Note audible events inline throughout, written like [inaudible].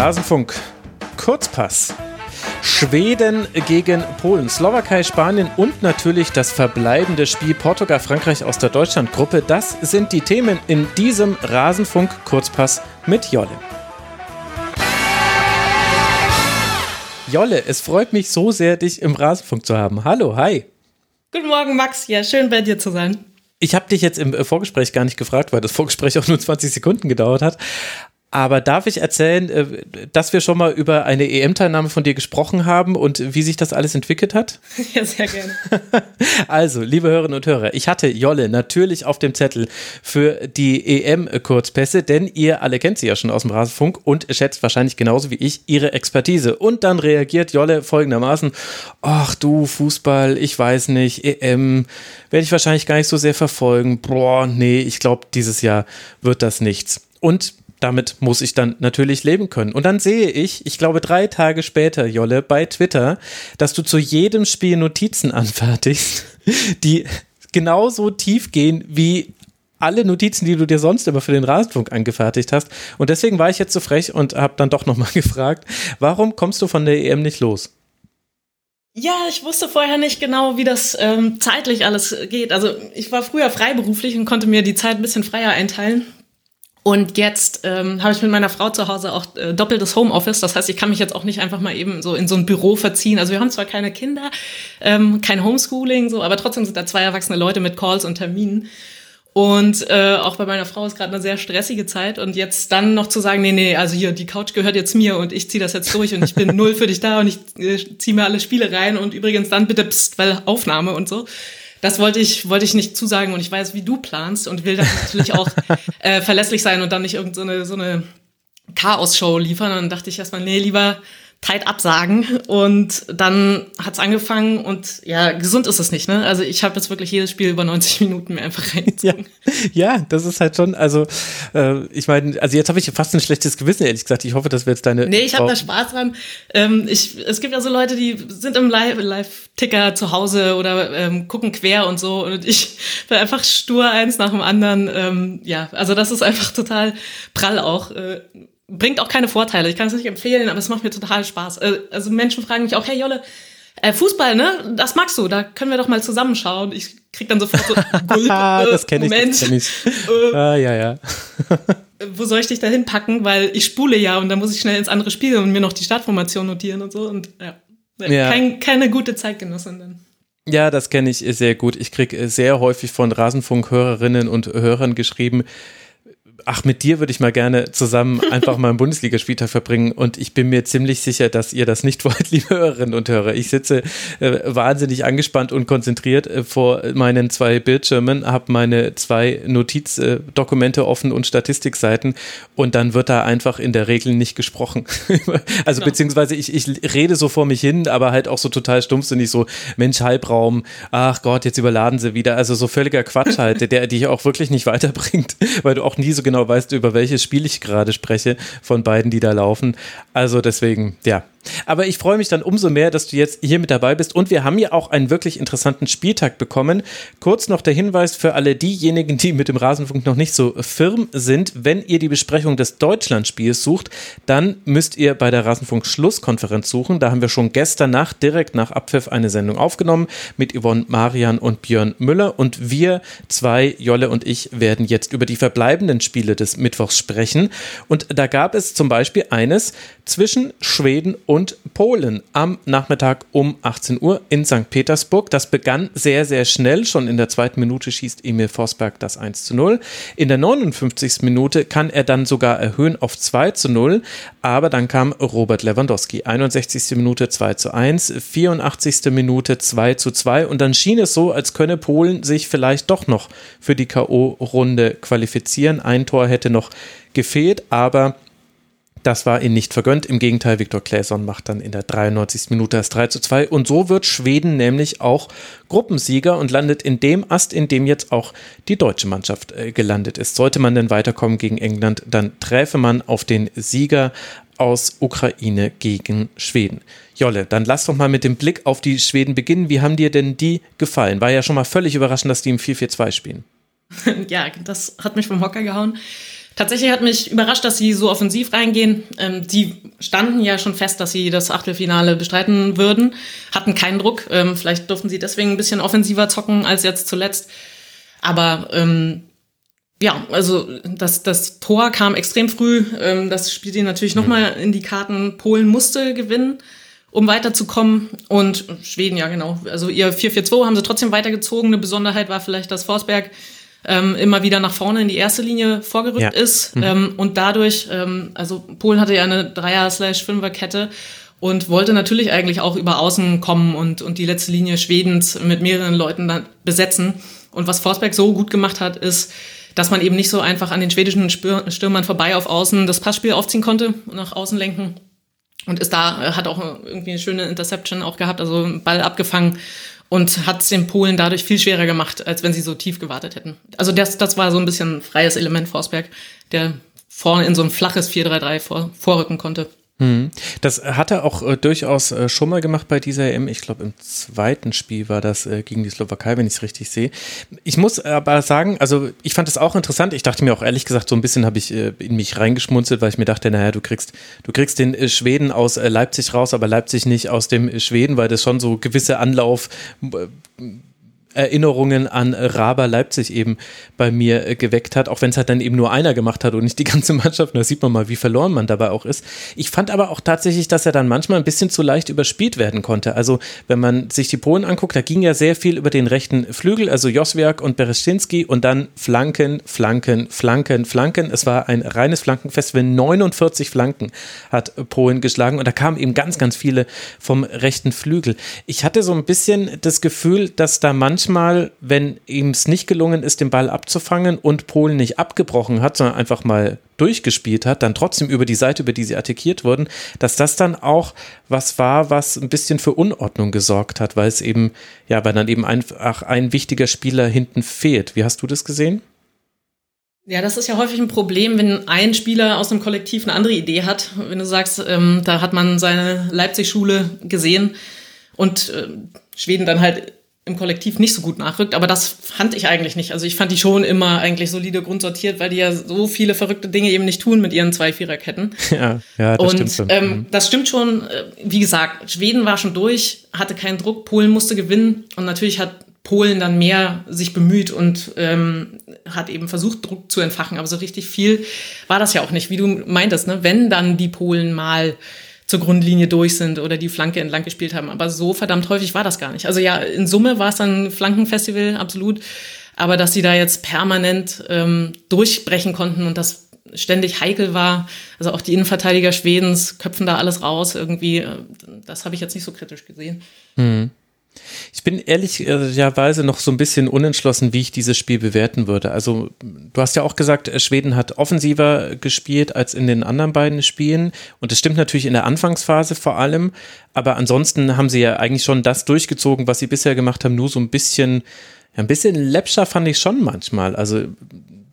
Rasenfunk. Kurzpass. Schweden gegen Polen, Slowakei, Spanien und natürlich das verbleibende Spiel Portugal, Frankreich aus der Deutschlandgruppe. Das sind die Themen in diesem Rasenfunk Kurzpass mit Jolle. Jolle, es freut mich so sehr, dich im Rasenfunk zu haben. Hallo, hi. Guten Morgen, Max. Ja, schön bei dir zu sein. Ich habe dich jetzt im Vorgespräch gar nicht gefragt, weil das Vorgespräch auch nur 20 Sekunden gedauert hat. Aber darf ich erzählen, äh, dass wir schon mal über eine EM-Teilnahme von dir gesprochen haben und wie sich das alles entwickelt hat? [laughs] Ja, sehr gerne. [laughs] Also, liebe Hörerinnen und Hörer, ich hatte Jolle natürlich auf dem Zettel für die EM-Kurzpässe, denn ihr alle kennt sie ja schon aus dem Rasenfunk und schätzt wahrscheinlich genauso wie ich ihre Expertise. Und dann reagiert Jolle folgendermaßen: Ach du, Fußball, ich weiß nicht, EM werde ich wahrscheinlich gar nicht so sehr verfolgen. Boah, nee, ich glaube, dieses Jahr wird das nichts. Und damit muss ich dann natürlich leben können. Und dann sehe ich, ich glaube drei Tage später, Jolle, bei Twitter, dass du zu jedem Spiel Notizen [laughs] anfertigst, die genauso tief gehen wie alle Notizen, die du dir sonst immer für den Rasenfunk angefertigt hast. Und deswegen war ich jetzt so frech und habe dann doch nochmal [laughs] gefragt, warum kommst du von der EM nicht los? Ja, ich wusste vorher nicht genau, wie das ähm, zeitlich alles geht. Also ich war früher freiberuflich und konnte mir die Zeit ein bisschen freier einteilen. Und jetzt ähm, habe ich mit meiner Frau zu Hause auch äh, doppeltes Homeoffice. Das heißt, ich kann mich jetzt auch nicht einfach mal eben so in so ein Büro verziehen. Also wir haben zwar keine Kinder, ähm, kein Homeschooling, so, aber trotzdem sind da zwei erwachsene Leute mit Calls und Terminen. Und äh, auch bei meiner Frau ist gerade eine sehr stressige Zeit. Und jetzt dann noch zu sagen, nee, nee, also hier, die Couch gehört jetzt mir und ich ziehe das jetzt durch und ich bin [laughs] null für dich da und ich äh, ziehe mir alle Spiele rein und übrigens dann bitte pst, weil Aufnahme und so das wollte ich, wollte ich nicht zusagen und ich weiß, wie du planst und will dann natürlich auch [laughs] äh, verlässlich sein und dann nicht irgendeine so eine, so eine Chaos-Show liefern. Und dann dachte ich erstmal, nee, lieber tight absagen und dann hat's angefangen und ja, gesund ist es nicht, ne? Also ich habe jetzt wirklich jedes Spiel über 90 Minuten mir einfach reingezogen. Ja, ja, das ist halt schon, also äh, ich meine, also jetzt habe ich fast ein schlechtes Gewissen, ehrlich gesagt. Ich hoffe, das wird jetzt deine. Nee, ich habe da Spaß dran. Ähm, ich, es gibt ja so Leute, die sind im Live-Ticker zu Hause oder ähm, gucken quer und so und ich [laughs] bin einfach stur eins nach dem anderen. Ähm, ja, also das ist einfach total prall auch. Äh, bringt auch keine Vorteile. Ich kann es nicht empfehlen, aber es macht mir total Spaß. Äh, also Menschen fragen mich auch, hey Jolle, äh, Fußball, ne? Das magst du, da können wir doch mal zusammenschauen. Ich krieg dann sofort so [laughs] Gulp, äh, das kenne ich, Moment. Das kenn ich. [laughs] Äh, ah, ja, ja. wo soll ich dich da hinpacken? Weil ich spule ja und dann muss ich schnell ins andere Spiel und mir noch die Startformation notieren und so. Und ja, ja. Kein, keine gute Zeitgenossin dann. Ja, das kenne ich sehr gut. Ich kriege sehr häufig von Rasenfunk-Hörerinnen und Hörern geschrieben, ach, mit dir würde ich mal gerne zusammen [laughs] einfach mal einen Bundesligaspieltag verbringen und ich bin mir ziemlich sicher, dass ihr das nicht [laughs] wollt, liebe Hörerinnen und Hörer. Ich sitze äh, wahnsinnig angespannt und konzentriert äh, vor meinen zwei Bildschirmen, habe meine zwei Notizdokumente offen und Statistikseiten und dann wird da einfach in der Regel nicht gesprochen. [laughs] also genau. beziehungsweise ich, ich rede so vor mich hin, aber halt auch so total stumpfsinnig so, Mensch, Halbraum, ach Gott, jetzt überladen sie wieder. Also so völliger Quatsch halt, der dich auch wirklich nicht weiterbringt, weil du auch nie so genau genau weißt, über welches Spiel ich gerade spreche von beiden, die da laufen. Also deswegen, ja, aber ich freue mich dann umso mehr, dass du jetzt hier mit dabei bist. Und wir haben ja auch einen wirklich interessanten Spieltag bekommen. Kurz noch der Hinweis für alle diejenigen, die mit dem Rasenfunk noch nicht so firm sind. Wenn ihr die Besprechung des Deutschlandspiels sucht, dann müsst ihr bei der Rasenfunk-Schlusskonferenz suchen. Da haben wir schon gestern Nacht, direkt nach Abpfiff, eine Sendung aufgenommen mit Yvonne Marian und Björn Müller. Und wir zwei, Jolle und ich, werden jetzt über die verbleibenden Spiele des Mittwochs sprechen. Und da gab es zum Beispiel eines zwischen Schweden und Polen am Nachmittag um 18 Uhr in St. Petersburg. Das begann sehr, sehr schnell. Schon in der zweiten Minute schießt Emil Forsberg das 1 zu 0. In der 59. Minute kann er dann sogar erhöhen auf 2 zu 0. Aber dann kam Robert Lewandowski. 61. Minute 2 zu 1, 84. Minute 2 zu 2. Und dann schien es so, als könne Polen sich vielleicht doch noch für die K.O.-Runde qualifizieren. Ein Tor hätte noch gefehlt, aber das war ihnen nicht vergönnt. Im Gegenteil, Viktor Claesson macht dann in der 93. Minute das 3 zu 2. Und so wird Schweden nämlich auch Gruppensieger und landet in dem Ast, in dem jetzt auch die deutsche Mannschaft äh, gelandet ist. Sollte man denn weiterkommen gegen England, dann träfe man auf den Sieger aus Ukraine gegen Schweden. Jolle, dann lass doch mal mit dem Blick auf die Schweden beginnen. Wie haben dir denn die gefallen? War ja schon mal völlig überraschend, dass die im 4-4-2 spielen. [laughs] ja, das hat mich vom Hocker gehauen Tatsächlich hat mich überrascht, dass sie so offensiv reingehen. Ähm, die standen ja schon fest, dass sie das Achtelfinale bestreiten würden, hatten keinen Druck. Ähm, vielleicht durften sie deswegen ein bisschen offensiver zocken als jetzt zuletzt. Aber ähm, ja, also das, das Tor kam extrem früh. Ähm, das spielt ihnen natürlich mhm. nochmal in die Karten. Polen musste gewinnen, um weiterzukommen. Und Schweden, ja genau. Also ihr 4-4-2 haben sie trotzdem weitergezogen. Eine Besonderheit war vielleicht, dass Forsberg ähm, immer wieder nach vorne in die erste Linie vorgerückt ja. ist. Mhm. Ähm, und dadurch, ähm, also Polen hatte ja eine Dreier-Fünfer-Kette und wollte natürlich eigentlich auch über Außen kommen und, und die letzte Linie Schwedens mit mehreren Leuten dann besetzen. Und was Forsberg so gut gemacht hat, ist, dass man eben nicht so einfach an den schwedischen Stürmern vorbei auf Außen das Passspiel aufziehen konnte und nach außen lenken. Und ist da, hat auch irgendwie eine schöne Interception auch gehabt, also Ball abgefangen und hat es den Polen dadurch viel schwerer gemacht, als wenn sie so tief gewartet hätten. Also das, das war so ein bisschen freies Element Forsberg, der vorne in so ein flaches 4-3-3 vor, vorrücken konnte. Mhm. Das hat er auch äh, durchaus äh, schon mal gemacht bei dieser EM. Ich glaube, im zweiten Spiel war das äh, gegen die Slowakei, wenn ich es richtig sehe. Ich muss aber sagen, also ich fand es auch interessant. Ich dachte mir auch ehrlich gesagt, so ein bisschen habe ich äh, in mich reingeschmunzelt, weil ich mir dachte, naja, du kriegst, du kriegst den äh, Schweden aus äh, Leipzig raus, aber Leipzig nicht aus dem Schweden, weil das schon so gewisse Anlauf Erinnerungen an Raber Leipzig eben bei mir äh, geweckt hat, auch wenn es halt dann eben nur einer gemacht hat und nicht die ganze [laughs] Mannschaft. Da sieht man mal, wie verloren man dabei auch ist. Ich fand aber auch tatsächlich, dass er dann manchmal ein bisschen zu leicht überspielt werden konnte. Also wenn man sich die Polen anguckt, da ging ja sehr viel über den rechten Flügel, also Joswiak und Bereschinski und dann Flanken, Flanken, Flanken, Flanken. Es war ein reines Flankenfest, wenn 49 Flanken hat Polen geschlagen und da kamen eben ganz, ganz viele vom rechten Flügel. Ich hatte so ein bisschen das Gefühl, dass da manchmal manchmal, wenn ihm es nicht gelungen ist, den Ball abzufangen und Polen nicht abgebrochen hat, sondern einfach mal durchgespielt hat, dann trotzdem über die Seite, über die sie attackiert wurden, dass das dann auch was war, was ein bisschen für Unordnung gesorgt hat, weil es eben, ja, weil dann eben einfach ein wichtiger Spieler hinten fehlt. Wie hast du das gesehen? Ja, das ist ja häufig ein Problem, wenn ein Spieler aus einem Kollektiv eine andere Idee hat. Wenn du sagst, ähm, da hat man seine Leipzig-Schule gesehen und äh, Schweden dann halt im Kollektiv nicht so gut nachrückt, aber das fand ich eigentlich nicht. Also ich fand die schon immer eigentlich solide grundsortiert, weil die ja so viele verrückte Dinge eben nicht tun mit ihren zwei Viererketten. [laughs] Ja, ja, das Und, stimmt schon. Ähm, mhm. das stimmt schon. Äh, wie gesagt, Schweden war schon durch, hatte keinen Druck, Polen musste gewinnen und natürlich hat Polen dann mehr sich bemüht und ähm, hat eben versucht, Druck zu entfachen. Aber so richtig viel war das ja auch nicht, wie du meintest, ne? Wenn dann die Polen mal zur Grundlinie durch sind oder die Flanke entlang gespielt haben. Aber so verdammt häufig war das gar nicht. Also ja, in Summe war es dann ein Flankenfestival, absolut. Aber dass sie da jetzt permanent ähm, durchbrechen konnten und das ständig heikel war, also auch die Innenverteidiger Schwedens köpfen da alles raus irgendwie, äh, das habe ich jetzt nicht so kritisch gesehen. Mhm. Ich bin ehrlicherweise noch so ein bisschen unentschlossen, wie ich dieses Spiel bewerten würde. Also, du hast ja auch gesagt, Schweden hat offensiver gespielt als in den anderen beiden Spielen. Und das stimmt natürlich in der Anfangsphase vor allem. Aber ansonsten haben sie ja eigentlich schon das durchgezogen, was sie bisher gemacht haben, nur so ein bisschen, ja, ein bisschen läppscher fand ich schon manchmal. Also,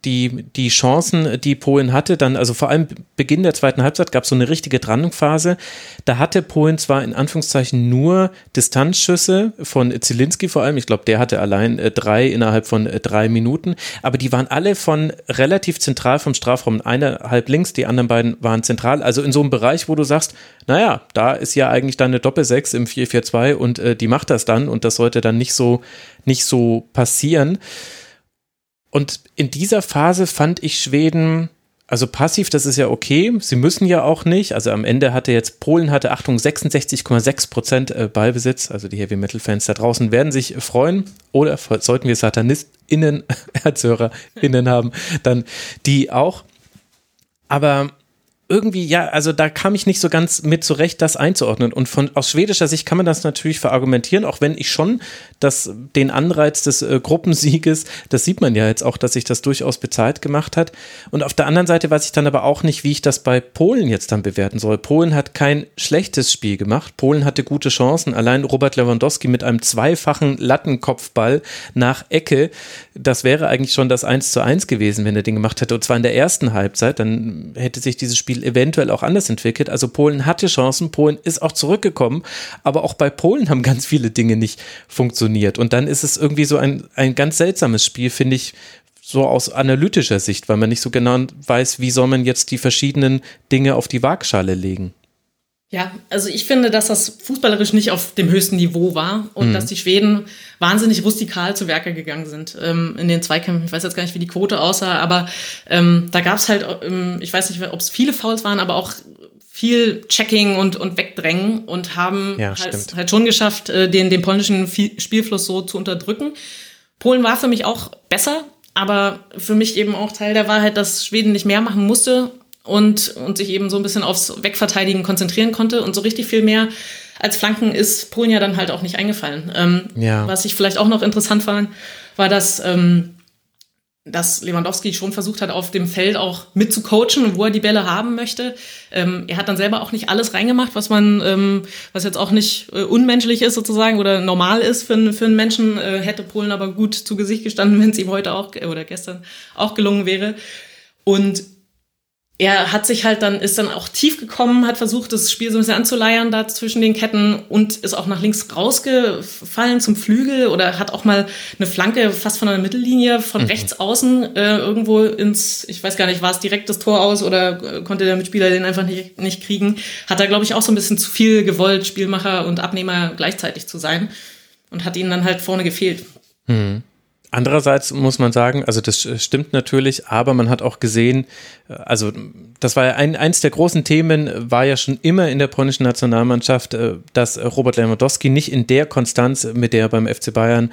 die, die Chancen, die Polen hatte, dann, also vor allem Beginn der zweiten Halbzeit gab es so eine richtige Drandungsphase. Da hatte Polen zwar in Anführungszeichen nur Distanzschüsse von Zielinski vor allem, ich glaube, der hatte allein äh, drei innerhalb von äh, drei Minuten, aber die waren alle von relativ zentral vom Strafraum, eine halb links, die anderen beiden waren zentral, also in so einem Bereich, wo du sagst, naja, da ist ja eigentlich dann eine Doppel-6 im 4-4-2 und äh, die macht das dann und das sollte dann nicht so, nicht so passieren. Und in dieser Phase fand ich Schweden, also passiv, das ist ja okay. Sie müssen ja auch nicht. Also am Ende hatte jetzt Polen hatte, Achtung, 66,6 Prozent äh, Ballbesitz. Also die Heavy Metal Fans da draußen werden sich freuen. Oder sollten wir SatanistInnen, [laughs] ErzhörerInnen haben, dann die auch. Aber irgendwie, ja, also da kam ich nicht so ganz mit zurecht, das einzuordnen. Und von aus schwedischer Sicht kann man das natürlich verargumentieren, auch wenn ich schon das, den Anreiz des äh, Gruppensieges, das sieht man ja jetzt auch, dass sich das durchaus bezahlt gemacht hat. Und auf der anderen Seite weiß ich dann aber auch nicht, wie ich das bei Polen jetzt dann bewerten soll. Polen hat kein schlechtes Spiel gemacht. Polen hatte gute Chancen. Allein Robert Lewandowski mit einem zweifachen Lattenkopfball nach Ecke, das wäre eigentlich schon das 1 zu 1 gewesen, wenn er den gemacht hätte. Und zwar in der ersten Halbzeit. Dann hätte sich dieses Spiel Spiel eventuell auch anders entwickelt. Also Polen hatte Chancen, Polen ist auch zurückgekommen, aber auch bei Polen haben ganz viele Dinge nicht funktioniert. Und dann ist es irgendwie so ein, ein ganz seltsames Spiel, finde ich, so aus analytischer Sicht, weil man nicht so genau weiß, wie soll man jetzt die verschiedenen Dinge auf die Waagschale legen. Ja, also ich finde, dass das fußballerisch nicht auf dem höchsten Niveau war und mhm. dass die Schweden wahnsinnig rustikal zu Werke gegangen sind ähm, in den Zweikämpfen. Ich weiß jetzt gar nicht, wie die Quote aussah, aber ähm, da gab es halt, ähm, ich weiß nicht, ob es viele Fouls waren, aber auch viel Checking und, und Wegdrängen und haben ja, halt, halt, schon geschafft, äh, den, den polnischen Spielfluss so zu unterdrücken. Polen war für mich auch besser, aber für mich eben auch Teil der Wahrheit, dass Schweden nicht mehr machen musste und, und sich eben so ein bisschen aufs Wegverteidigen konzentrieren konnte. Und so richtig viel mehr als Flanken ist Polen ja dann halt auch nicht eingefallen. Ähm, ja. Was ich vielleicht auch noch interessant fand, war, dass, ähm, dass Lewandowski schon versucht hat, auf dem Feld auch mitzucoachen, wo er die Bälle haben möchte. Ähm, er hat dann selber auch nicht alles reingemacht, was man, ähm, was jetzt auch nicht äh, unmenschlich ist sozusagen oder normal ist für, für einen Menschen, äh, hätte Polen aber gut zu Gesicht gestanden, [laughs] wenn es ihm heute auch oder gestern auch gelungen wäre. Und er hat sich halt dann, ist dann auch tief gekommen, hat versucht, das Spiel so ein bisschen anzuleiern da zwischen den Ketten und ist auch nach links rausgefallen zum Flügel oder hat auch mal eine Flanke fast von der Mittellinie von mhm. rechts außen äh, irgendwo ins, ich weiß gar nicht, war es direkt das Tor aus oder äh, konnte der Mitspieler den einfach nicht, nicht kriegen. Hat er, glaube ich, auch so ein bisschen zu viel gewollt, Spielmacher und Abnehmer gleichzeitig zu sein und hat ihnen dann halt vorne gefehlt. Mhm. Andererseits muss man sagen, also das stimmt natürlich, aber man hat auch gesehen, äh, also das war ja ein, eins der großen Themen, war ja schon immer in der polnischen Nationalmannschaft, äh, dass Robert Lewandowski nicht in der Konstanz, mit der er beim FC Bayern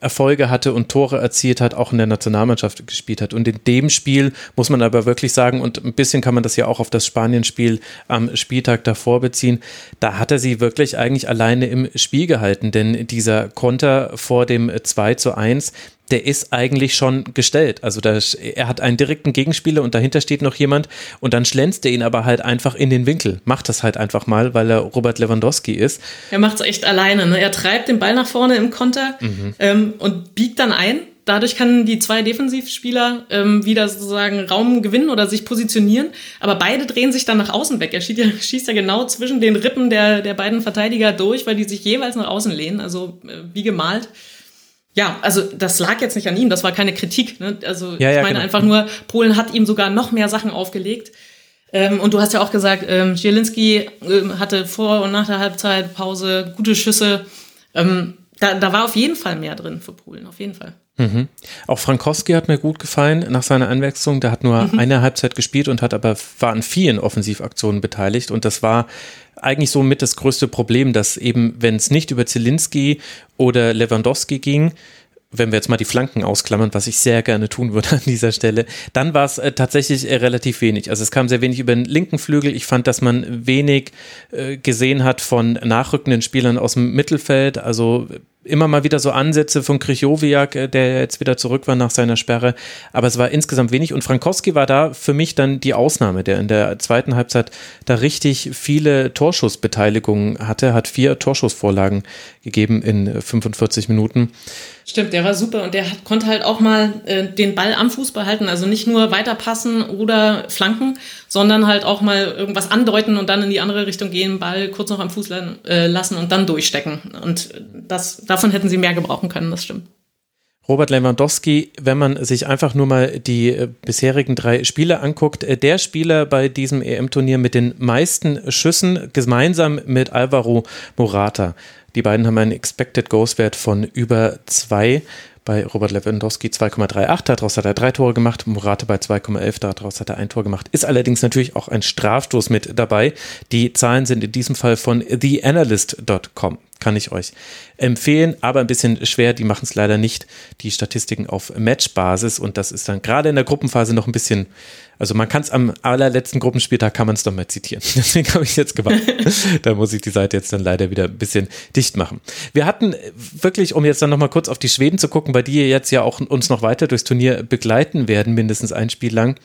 Erfolge hatte und Tore erzielt hat, auch in der Nationalmannschaft gespielt hat. Und in dem Spiel muss man aber wirklich sagen, und ein bisschen kann man das ja auch auf das Spanien-Spiel am Spieltag davor beziehen, da hat er sie wirklich eigentlich alleine im Spiel gehalten, denn dieser Konter vor dem 2 zu 1, der ist eigentlich schon gestellt. Also da, er hat einen direkten Gegenspieler und dahinter steht noch jemand und dann schlänzt er ihn aber halt einfach in den Winkel. Macht das halt einfach mal, weil er Robert Lewandowski ist. Er macht es echt alleine. Ne? Er treibt den Ball nach vorne im Konter mhm. ähm, und biegt dann ein. Dadurch können die zwei Defensivspieler ähm, wieder sozusagen Raum gewinnen oder sich positionieren. Aber beide drehen sich dann nach außen weg. Er schießt ja, [laughs] schießt ja genau zwischen den Rippen der, der beiden Verteidiger durch, weil die sich jeweils nach außen lehnen. Also äh, wie gemalt. Ja, also das lag jetzt nicht an ihm, das war keine Kritik. Ne? Also ja, ja, ich meine genau. einfach nur, Polen hat ihm sogar noch mehr Sachen aufgelegt. Ähm, und du hast ja auch gesagt, ähm, Zielinski ähm, hatte vor und nach der Halbzeitpause gute Schüsse. Ähm, da, da war auf jeden Fall mehr drin für Polen, auf jeden Fall. Mhm. Auch Frankowski hat mir gut gefallen nach seiner Einwechslung. Der hat nur mhm. eine Halbzeit gespielt und hat aber war an vielen Offensivaktionen beteiligt. Und das war eigentlich so mit das größte Problem, dass eben, wenn es nicht über Zielinski oder Lewandowski ging, wenn wir jetzt mal die Flanken ausklammern, was ich sehr gerne tun würde an dieser Stelle, dann war es äh, tatsächlich äh, relativ wenig. Also es kam sehr wenig über den linken Flügel. Ich fand, dass man wenig äh, gesehen hat von nachrückenden Spielern aus dem Mittelfeld. Also immer mal wieder so Ansätze von Krychowiak, äh, der jetzt wieder zurück war nach seiner Sperre, aber es war insgesamt wenig und Frankowski war da für mich dann die Ausnahme, der in der zweiten Halbzeit da richtig viele Torschussbeteiligungen hatte, hat vier Torschussvorlagen gegeben in 45 Minuten. Stimmt, der war super und der hat, konnte halt auch mal äh, den Ball am Fuß behalten, also nicht nur weiterpassen oder flanken, sondern halt auch mal irgendwas andeuten und dann in die andere Richtung gehen, Ball kurz noch am Fuß äh, lassen und dann durchstecken. Und das, davon hätten sie mehr gebrauchen können, das stimmt. Robert Lewandowski, wenn man sich einfach nur mal die äh, bisherigen drei Spiele anguckt, äh, der Spieler bei diesem EM-Turnier mit den meisten Schüssen, gemeinsam mit Alvaro Morata. Die beiden haben einen Expected Goals Wert von über zwei. Bei Robert Lewandowski 2,38, daraus hat er drei Tore gemacht, Morate bei 2,11, daraus hat er ein Tor gemacht. Ist allerdings natürlich auch ein Strafstoß mit dabei. Die Zahlen sind in diesem Fall von theanalyst.com kann ich euch empfehlen, aber ein bisschen schwer. Die machen es leider nicht, die Statistiken auf Matchbasis und das ist dann gerade in der Gruppenphase noch ein bisschen, also man kann es am allerletzten Gruppenspieltag kann man es doch mal zitieren. [laughs] Deswegen habe ich jetzt gemacht. [laughs] da muss ich die Seite jetzt dann leider wieder ein bisschen dicht machen. Wir hatten wirklich, um jetzt dann nochmal kurz auf die Schweden zu gucken, bei die jetzt ja auch uns noch weiter durchs Turnier begleiten werden, mindestens ein Spiel lang.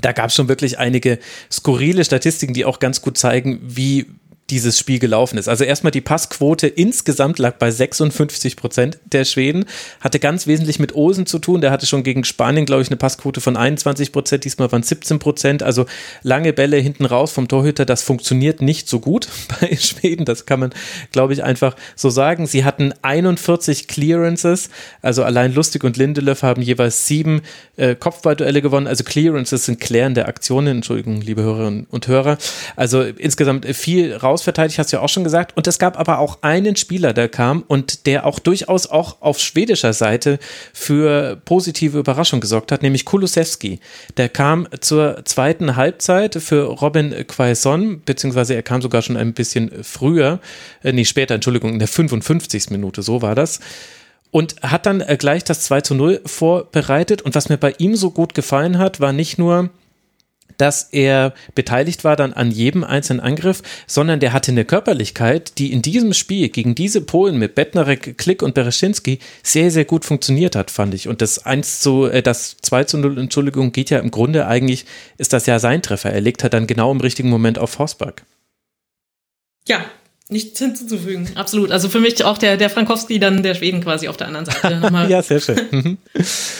Da gab es schon wirklich einige skurrile Statistiken, die auch ganz gut zeigen, wie dieses Spiel gelaufen ist. Also erstmal die Passquote insgesamt lag bei 56 Prozent der Schweden, hatte ganz wesentlich mit Olsen zu tun. Der hatte schon gegen Spanien, glaube ich, eine Passquote von 21 Prozent. Diesmal waren 17 Prozent. Also lange Bälle hinten raus vom Torhüter, das funktioniert nicht so gut [laughs] bei Schweden. Das kann man, glaube ich, einfach so sagen. Sie hatten 41 Clearances. Also allein Lustig und Lindelöf haben jeweils sieben äh, Kopfballduelle gewonnen. Also Clearances sind klärende Aktionen. Entschuldigung, liebe Hörerinnen und Hörer. Also insgesamt viel rausverteidigt, hast du ja auch schon gesagt. Und es gab aber auch einen Spieler, der kam und der auch durchaus auch auf schwedischer Seite für positive Überraschung gesorgt hat, nämlich Kulusewski. Der kam zur zweiten Halbzeit für Robin Quaison, beziehungsweise er kam sogar schon ein bisschen früher, äh, nee, später, Entschuldigung, in der 55. Minute, so war das und hat dann äh, gleich das 2 zu 0 vorbereitet. Und was mir bei ihm so gut gefallen hat, war nicht nur, dass er beteiligt war dann an jedem einzelnen Angriff, sondern der hatte eine Körperlichkeit, die in diesem Spiel gegen diese Polen mit Bettnarek, Klick und Bereschinski sehr, sehr gut funktioniert hat, fand ich. Und das 1 zu, äh, das 2 zu 0, Entschuldigung, geht ja im Grunde eigentlich, ist das ja sein Treffer. Er legt halt dann genau im richtigen Moment auf Forsberg. Ja, nichts hinzuzufügen. Absolut. Also für mich auch der, der Frankowski dann der Schweden quasi auf der anderen Seite. [laughs] ja, sehr schön. [laughs] Mhm.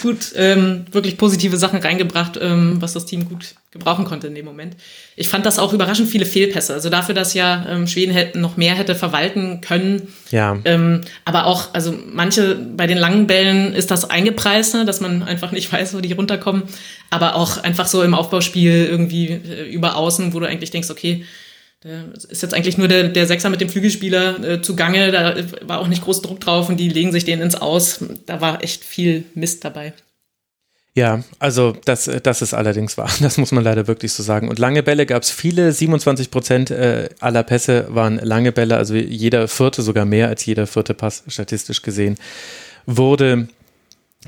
gut, ähm, wirklich positive Sachen reingebracht, ähm, was das Team gut gebrauchen konnte in dem Moment. Ich fand das auch überraschend viele Fehlpässe. Also dafür, dass ja ähm, Schweden hätten noch mehr hätte verwalten können. Ja. Ähm, aber auch, also manche bei den langen Bällen ist das eingepreist, ne, dass man einfach nicht [laughs] weiß, wo die runterkommen. Aber auch einfach so im Aufbauspiel irgendwie äh, über außen, wo du eigentlich denkst, okay, der ist jetzt eigentlich nur der, der Sechser mit dem Flügelspieler äh, zugange. Da war auch nicht groß Druck drauf und die legen sich den ins Aus. Da war echt viel Mist dabei. Ja, also das, das ist allerdings wahr. [laughs] Das muss man leider wirklich so sagen. Und lange Bälle gab es viele. 27 Prozent äh, aller Pässe waren lange Bälle. Also jeder vierte, sogar mehr als jeder vierte Pass statistisch gesehen, wurde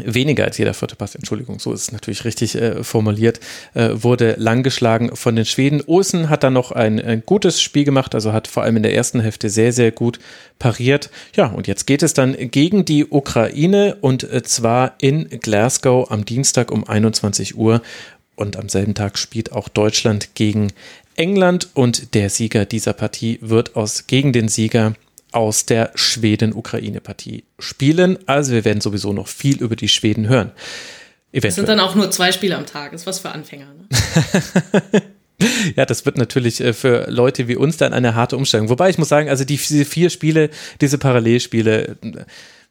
weniger als jeder vierte Pass, Entschuldigung, so ist es natürlich richtig äh, formuliert, äh, wurde langgeschlagen von den Schweden. Olsen hat dann noch ein, ein, gutes Spiel gemacht, also hat vor allem in der ersten Hälfte sehr, sehr gut pariert. Ja, und jetzt geht es dann gegen die Ukraine und äh, zwar in Glasgow am Dienstag um 21 Uhr und am selben Tag spielt auch Deutschland gegen England und der Sieger dieser Partie wird aus gegen den Sieger aus der Schweden-Ukraine-Partie spielen. Also wir werden sowieso noch viel über die Schweden hören. Eventuell. Es sind dann auch nur zwei Spiele am Tag. Ist was für Anfänger. Ne? [laughs] ja, das wird natürlich äh, für Leute wie uns dann eine harte Umstellung. Wobei ich muss sagen, also die, diese vier Spiele, diese Parallelspiele,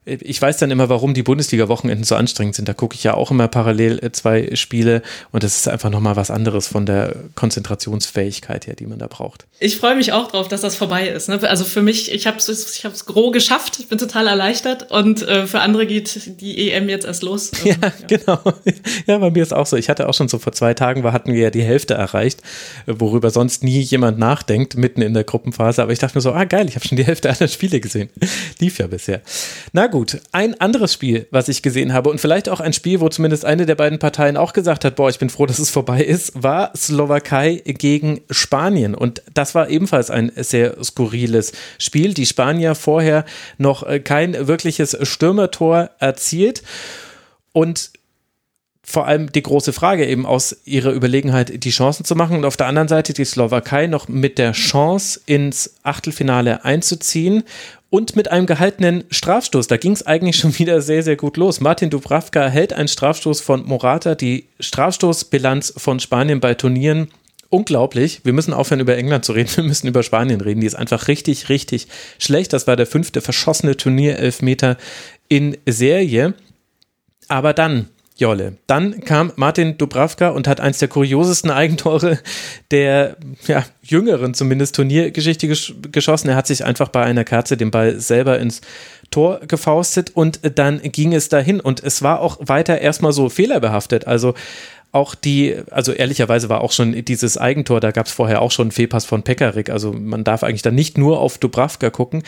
ich weiß dann immer, warum die Bundesliga-Wochenenden so anstrengend sind. Da gucke ich ja auch immer parallel äh, zwei Spiele und das ist einfach nochmal was anderes von der Konzentrationsfähigkeit her, die man da braucht. Ich freue mich auch drauf, dass das vorbei ist. Ne? Also für mich, ich habe es ich hab's gros geschafft, ich bin total erleichtert und äh, für andere geht die EM jetzt erst los. [laughs] ja, ja, genau. Ja, bei mir ist auch so. Ich hatte auch schon so vor zwei Tagen, war, hatten wir ja die Hälfte erreicht, worüber sonst nie jemand nachdenkt, mitten in der Gruppenphase. Aber ich dachte mir so, ah geil, ich habe schon die Hälfte aller Spiele gesehen. Lief ja bisher. Na gut, ein anderes Spiel, was ich gesehen habe und vielleicht auch ein Spiel, wo zumindest eine der beiden Parteien auch gesagt hat, boah, ich bin froh, dass es vorbei ist, war Slowakei gegen Spanien. Und das war ebenfalls ein sehr skurriles Spiel. Die Spanier vorher noch äh, kein wirkliches Stürmertor erzielt und vor allem die große Frage eben aus ihrer Überlegenheit die Chancen zu machen und auf der anderen Seite die Slowakei noch mit der Chance ins Achtelfinale einzuziehen und mit einem gehaltenen Strafstoß. Da ging es eigentlich schon wieder sehr, sehr gut los. Martin Dubravka hält einen Strafstoß von Morata. Die Strafstoßbilanz von Spanien bei Turnieren unglaublich. Wir müssen aufhören, über England zu reden. Wir müssen über Spanien reden. Die ist einfach richtig, richtig schlecht. Das war der fünfte verschossene Turnierelfmeter in Serie. Aber dann Jolle. Dann kam Martin Dubravka und hat eins der kuriosesten Eigentore der ja, jüngeren zumindest Turniergeschichte gesch geschossen. Er hat sich einfach bei einer Kerze den Ball selber ins Tor gefaustet und dann ging es dahin und es war auch weiter erstmal so fehlerbehaftet. Also auch die, also ehrlicherweise war auch schon dieses Eigentor, da gab es vorher auch schon einen Fehlpass von Pekarik, also man darf eigentlich dann nicht nur auf Dubravka gucken,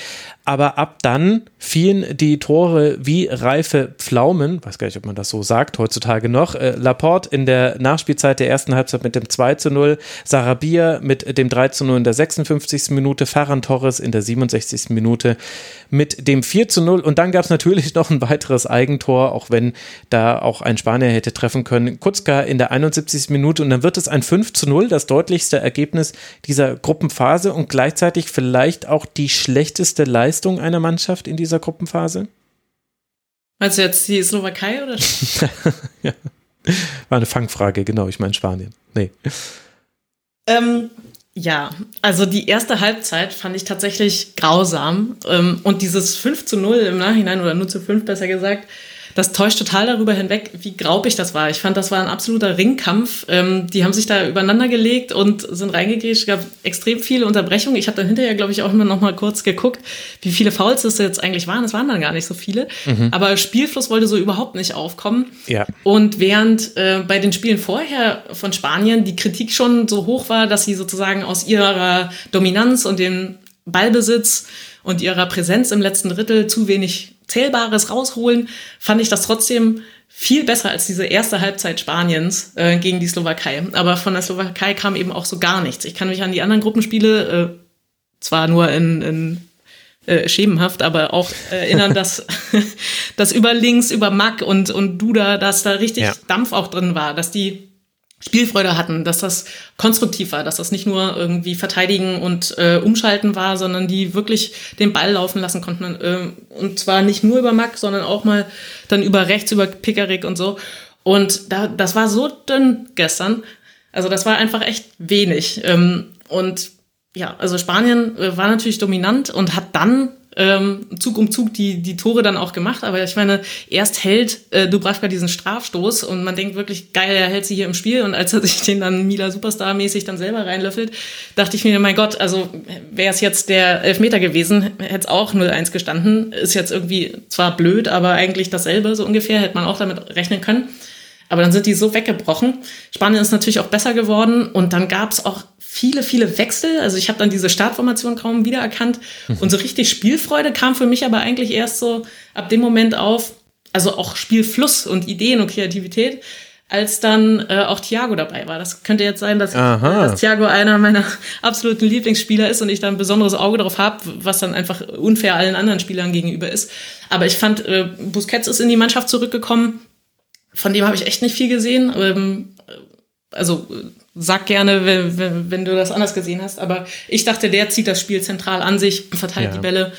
aber ab dann fielen die Tore wie reife Pflaumen, weiß gar nicht, ob man das so sagt heutzutage noch, äh, Laporte in der Nachspielzeit der ersten Halbzeit mit dem 2 zu 0, Sarabia mit dem 3 zu 0 in der 56. Minute, Ferran Torres in der 67. Minute mit dem 4 zu 0 und dann gab es natürlich noch ein weiteres Eigentor, auch wenn da auch ein Spanier hätte treffen können, Kutzka in in der 71. Minute und dann wird es ein 5 zu 0, das deutlichste Ergebnis dieser Gruppenphase und gleichzeitig vielleicht auch die schlechteste Leistung einer Mannschaft in dieser Gruppenphase? Meinst du jetzt die Slowakei oder? [laughs] ja. War eine Fangfrage, genau, ich meine Spanien. Nee. Ähm, ja, also die erste Halbzeit fand ich tatsächlich grausam. Ähm, und dieses 5 zu 0 im Nachhinein, oder 0 zu 5 besser gesagt, das täuscht total darüber hinweg, wie graubig das war. Ich fand, das war ein absoluter Ringkampf. Ähm, die haben sich da übereinander gelegt und sind reingegrätscht. Es gab extrem viele Unterbrechungen. Ich habe dann hinterher, glaube ich, auch immer noch mal kurz geguckt, wie viele Fouls es jetzt eigentlich waren. Es waren dann gar nicht so viele. Mhm. Aber Spielfluss wollte so überhaupt nicht aufkommen. Ja. Und während äh, bei den Spielen vorher von Spanien die Kritik schon so hoch war, dass sie sozusagen aus ihrer Dominanz und dem Ballbesitz und ihrer Präsenz im letzten Drittel zu wenig Zählbares rausholen, fand ich das trotzdem viel besser als diese erste Halbzeit Spaniens äh, gegen die Slowakei. Aber von der Slowakei kam eben auch so gar nichts. Ich kann mich an die anderen Gruppenspiele, äh, zwar nur in, in äh, schemenhaft, aber auch erinnern, [laughs] dass, [laughs] dass über links, über Mack und, und Duda, dass da richtig ja. Dampf auch drin war, dass die Spielfreude hatten, dass das konstruktiv war, dass das nicht nur irgendwie verteidigen und äh, umschalten war, sondern die wirklich den Ball laufen lassen konnten. Äh, und zwar nicht nur über Mack, sondern auch mal dann über rechts, über Pickerick und so. Und da, das war so dünn gestern. Also das war einfach echt wenig. Ähm, und ja, also Spanien äh, war natürlich dominant und hat dann ähm, Zug um Zug die, die Tore dann auch gemacht. Aber ich meine, erst hält äh, Dubravka diesen Strafstoß und man denkt wirklich, geil, er hält sie hier im Spiel. Und als er sich den dann Mila Superstar-mäßig dann selber reinlöffelt, dachte ich mir, mein Gott, also wäre es jetzt der Elfmeter gewesen, hätte es auch 0-1 gestanden. Ist jetzt irgendwie zwar blöd, aber eigentlich dasselbe so ungefähr, hätte man auch damit rechnen können. Aber dann sind die so weggebrochen. Spanien ist natürlich auch besser geworden und dann gab es auch viele, viele Wechsel. Also ich habe dann diese Startformation kaum wiedererkannt. Mhm. Und so richtig Spielfreude kam für mich aber eigentlich erst so ab dem Moment auf, also auch Spielfluss und Ideen und Kreativität, als dann äh, auch Thiago dabei war. Das könnte jetzt sein, dass, dass Thiago einer meiner [laughs] absoluten Lieblingsspieler ist und ich da ein besonderes Auge drauf habe, was dann einfach unfair allen anderen Spielern gegenüber ist. Aber ich fand, äh, Busquets ist in die Mannschaft zurückgekommen. Von dem habe ich echt nicht viel gesehen. Ähm, also sag gerne, wenn, wenn, wenn, du das anders gesehen hast. Aber ich dachte, der zieht das Spiel zentral an sich, verteilt ja. die Bälle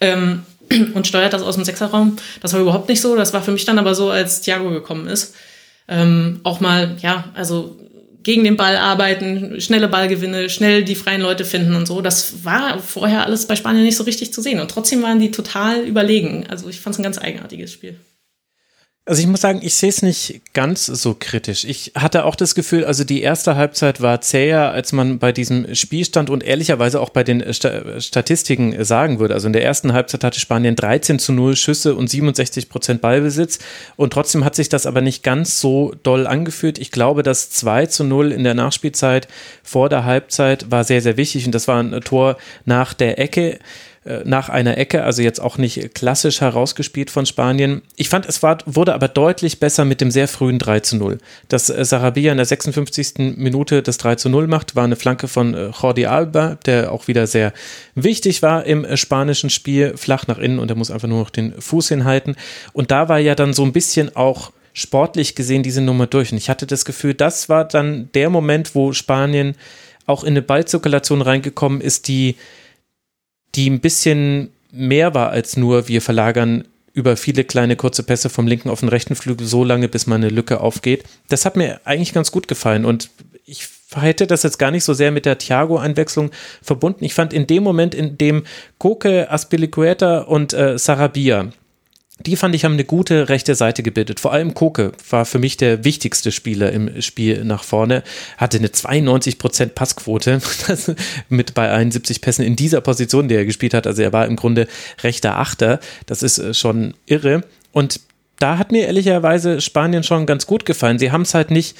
ähm, [clears throat] und steuert das aus dem Sechserraum. Das war überhaupt nicht so. Das war für mich dann aber so, als Thiago gekommen ist. Ähm, auch mal, ja, also gegen den Ball arbeiten, schnelle Ballgewinne, schnell die freien Leute finden und so. Das war vorher alles bei Spanien nicht so richtig zu sehen. Und trotzdem waren die total überlegen. Also ich fand es ein ganz eigenartiges Spiel. Also ich muss sagen, ich sehe es nicht ganz so kritisch. Ich hatte auch das Gefühl, also die erste Halbzeit war zäher, als man bei diesem Spielstand und ehrlicherweise auch bei den Statistiken sagen würde. Also in der ersten Halbzeit hatte Spanien 13 zu 0 Schüsse und 67 Prozent Ballbesitz und trotzdem hat sich das aber nicht ganz so doll angefühlt. Ich glaube, das 2 zu 0 in der Nachspielzeit vor der Halbzeit war sehr, sehr wichtig und das war ein Tor nach der Ecke. Äh, nach einer Ecke, also jetzt auch nicht klassisch herausgespielt von Spanien. Ich fand, es war, wurde aber deutlich besser mit dem sehr frühen 3 zu 0. Dass äh, Sarabia in der 56. Minute das 3 zu 0 macht, war eine Flanke von äh, Jordi Alba, der auch wieder sehr wichtig war im spanischen Spiel, flach nach innen und er muss einfach nur noch den Fuß hinhalten. Und da war ja dann so ein bisschen auch sportlich gesehen diese Nummer durch. Und ich hatte das Gefühl, das war dann der Moment, wo Spanien auch in eine Ballzirkulation reingekommen ist, die die ein bisschen mehr war als nur, wir verlagern über viele kleine kurze Pässe vom linken auf den rechten Flügel so lange, bis mal eine Lücke aufgeht. Das hat mir eigentlich ganz gut gefallen und ich hätte das jetzt gar nicht so sehr mit der Thiago-Einwechslung verbunden. Ich fand in dem Moment, in dem Koke, Aspilicueta und äh, Sarabia die fand ich haben eine gute rechte Seite gebildet. Vor allem Koke war für mich der wichtigste Spieler im Spiel nach vorne. Hatte eine 92% Passquote [laughs] mit bei 71 Pässen in dieser Position, die er gespielt hat. Also er war im Grunde rechter Achter. Das ist äh, schon irre. Und da hat mir ehrlicherweise Spanien schon ganz gut gefallen. Sie haben es halt nicht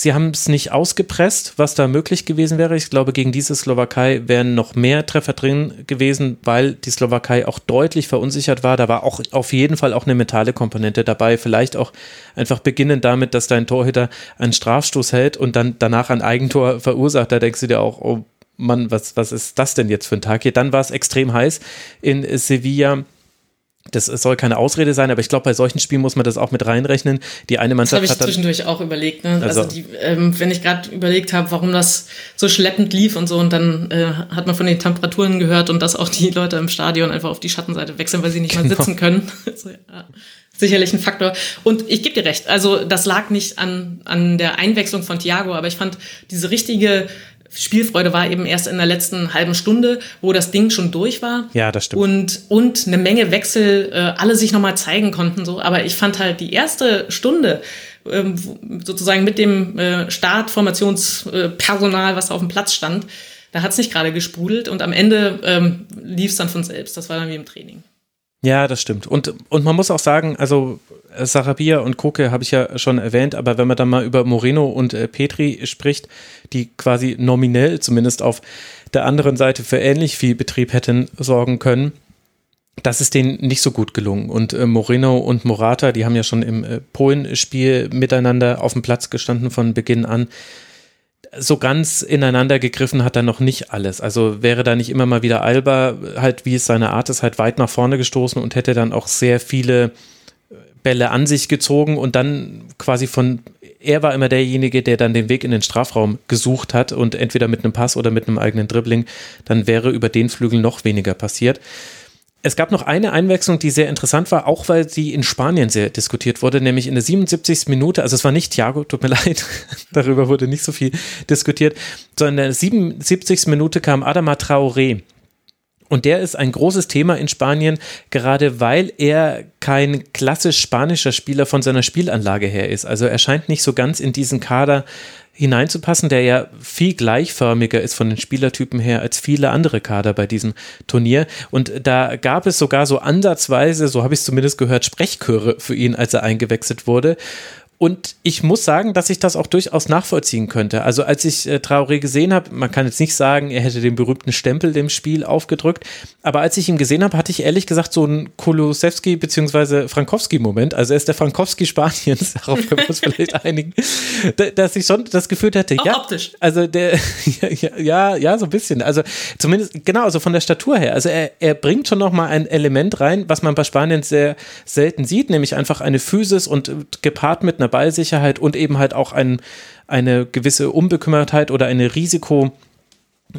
Sie haben es nicht ausgepresst, was da möglich gewesen wäre. Ich glaube, gegen diese Slowakei wären noch mehr Treffer drin gewesen, weil die Slowakei auch deutlich verunsichert war. Da war auch auf jeden Fall auch eine mentale Komponente dabei. Vielleicht auch einfach beginnend damit, dass dein Torhüter einen Strafstoß hält und dann danach ein Eigentor verursacht. Da denkst du dir auch, oh Mann, was, was ist das denn jetzt für ein Tag hier? Dann war es extrem heiß in Sevilla Das soll keine Ausrede sein, aber ich glaube, bei solchen Spielen muss man das auch mit reinrechnen. Die eine Mannschaft das habe ich zwischendurch auch überlegt. Ne? Also, also die, ähm, wenn ich gerade überlegt habe, warum das so schleppend lief und so, und dann äh, hat man von den Temperaturen gehört und dass auch die Leute im Stadion einfach auf die Schattenseite wechseln, weil sie nicht mal genau. sitzen können. [laughs] also, ja, sicherlich ein Faktor. Und ich gebe dir recht. Also das lag nicht an an der Einwechslung von Thiago, aber ich fand diese richtige Spielfreude war eben erst in der letzten halben Stunde, wo das Ding schon durch war. Ja, das stimmt. Und, und eine Menge Wechsel, äh, alle sich nochmal zeigen konnten. so. Aber ich fand halt die erste Stunde, ähm, sozusagen mit dem äh, Startformationspersonal, was auf dem Platz stand, da hat es nicht gerade gesprudelt und am Ende ähm, lief es dann von selbst. Das war dann wie im Training. Ja, das stimmt. Und, und man muss auch sagen, also Sarabia und Koke habe ich ja schon erwähnt, aber wenn man dann mal über Moreno und äh, Petri spricht, die quasi nominell zumindest auf der anderen Seite für ähnlich viel Betrieb hätten sorgen können, das ist denen nicht so gut gelungen. Und äh, Moreno und Morata, die haben ja schon im äh, Polen-Spiel miteinander auf dem Platz gestanden von Beginn an so ganz ineinander gegriffen hat er noch nicht alles. Also wäre da nicht immer mal wieder Alba, halt wie es seine Art ist, halt weit nach vorne gestoßen und hätte dann auch sehr viele Bälle an sich gezogen und dann quasi von, er war immer derjenige, der dann den Weg in den Strafraum gesucht hat und entweder mit einem Pass oder mit einem eigenen Dribbling, dann wäre über den Flügel noch weniger passiert. Es gab noch eine Einwechslung, die sehr interessant war, auch weil sie in Spanien sehr diskutiert wurde, nämlich in der 77. Minute, also es war nicht Thiago, tut mir [laughs] leid, darüber wurde nicht so viel diskutiert, sondern in der 77. Minute kam Adama Traoré. Und der ist ein großes Thema in Spanien, gerade weil er kein klassisch spanischer Spieler von seiner Spielanlage her ist. Also er scheint nicht so ganz in diesen Kader hineinzupassen, der ja viel gleichförmiger ist von den Spielertypen her als viele andere Kader bei diesem Turnier. Und da gab es sogar so ansatzweise, so habe ich es zumindest gehört, Sprechchöre für ihn, als er eingewechselt wurde. Und ich muss sagen, dass ich das auch durchaus nachvollziehen könnte. Also als ich äh, Traoré gesehen habe, man kann jetzt nicht sagen, er hätte den berühmten Stempel dem Spiel aufgedrückt, aber als ich ihn gesehen habe, hatte ich ehrlich gesagt so einen Kolosewski bzw. Frankowski-Moment. Also er ist der Frankowski Spaniens, [laughs] darauf können wir uns vielleicht [laughs] einigen, dass ich schon das Gefühl hatte, auch ja, optisch. also der, [laughs] ja, ja, ja, so ein bisschen. Also zumindest, genau, also von der Statur her. Also er, er bringt schon nochmal ein Element rein, was man bei Spanien sehr selten sieht, nämlich einfach eine Physis und gepaart mit einer Ballsicherheit und eben halt auch ein, eine gewisse Unbekümmertheit oder eine Risiko,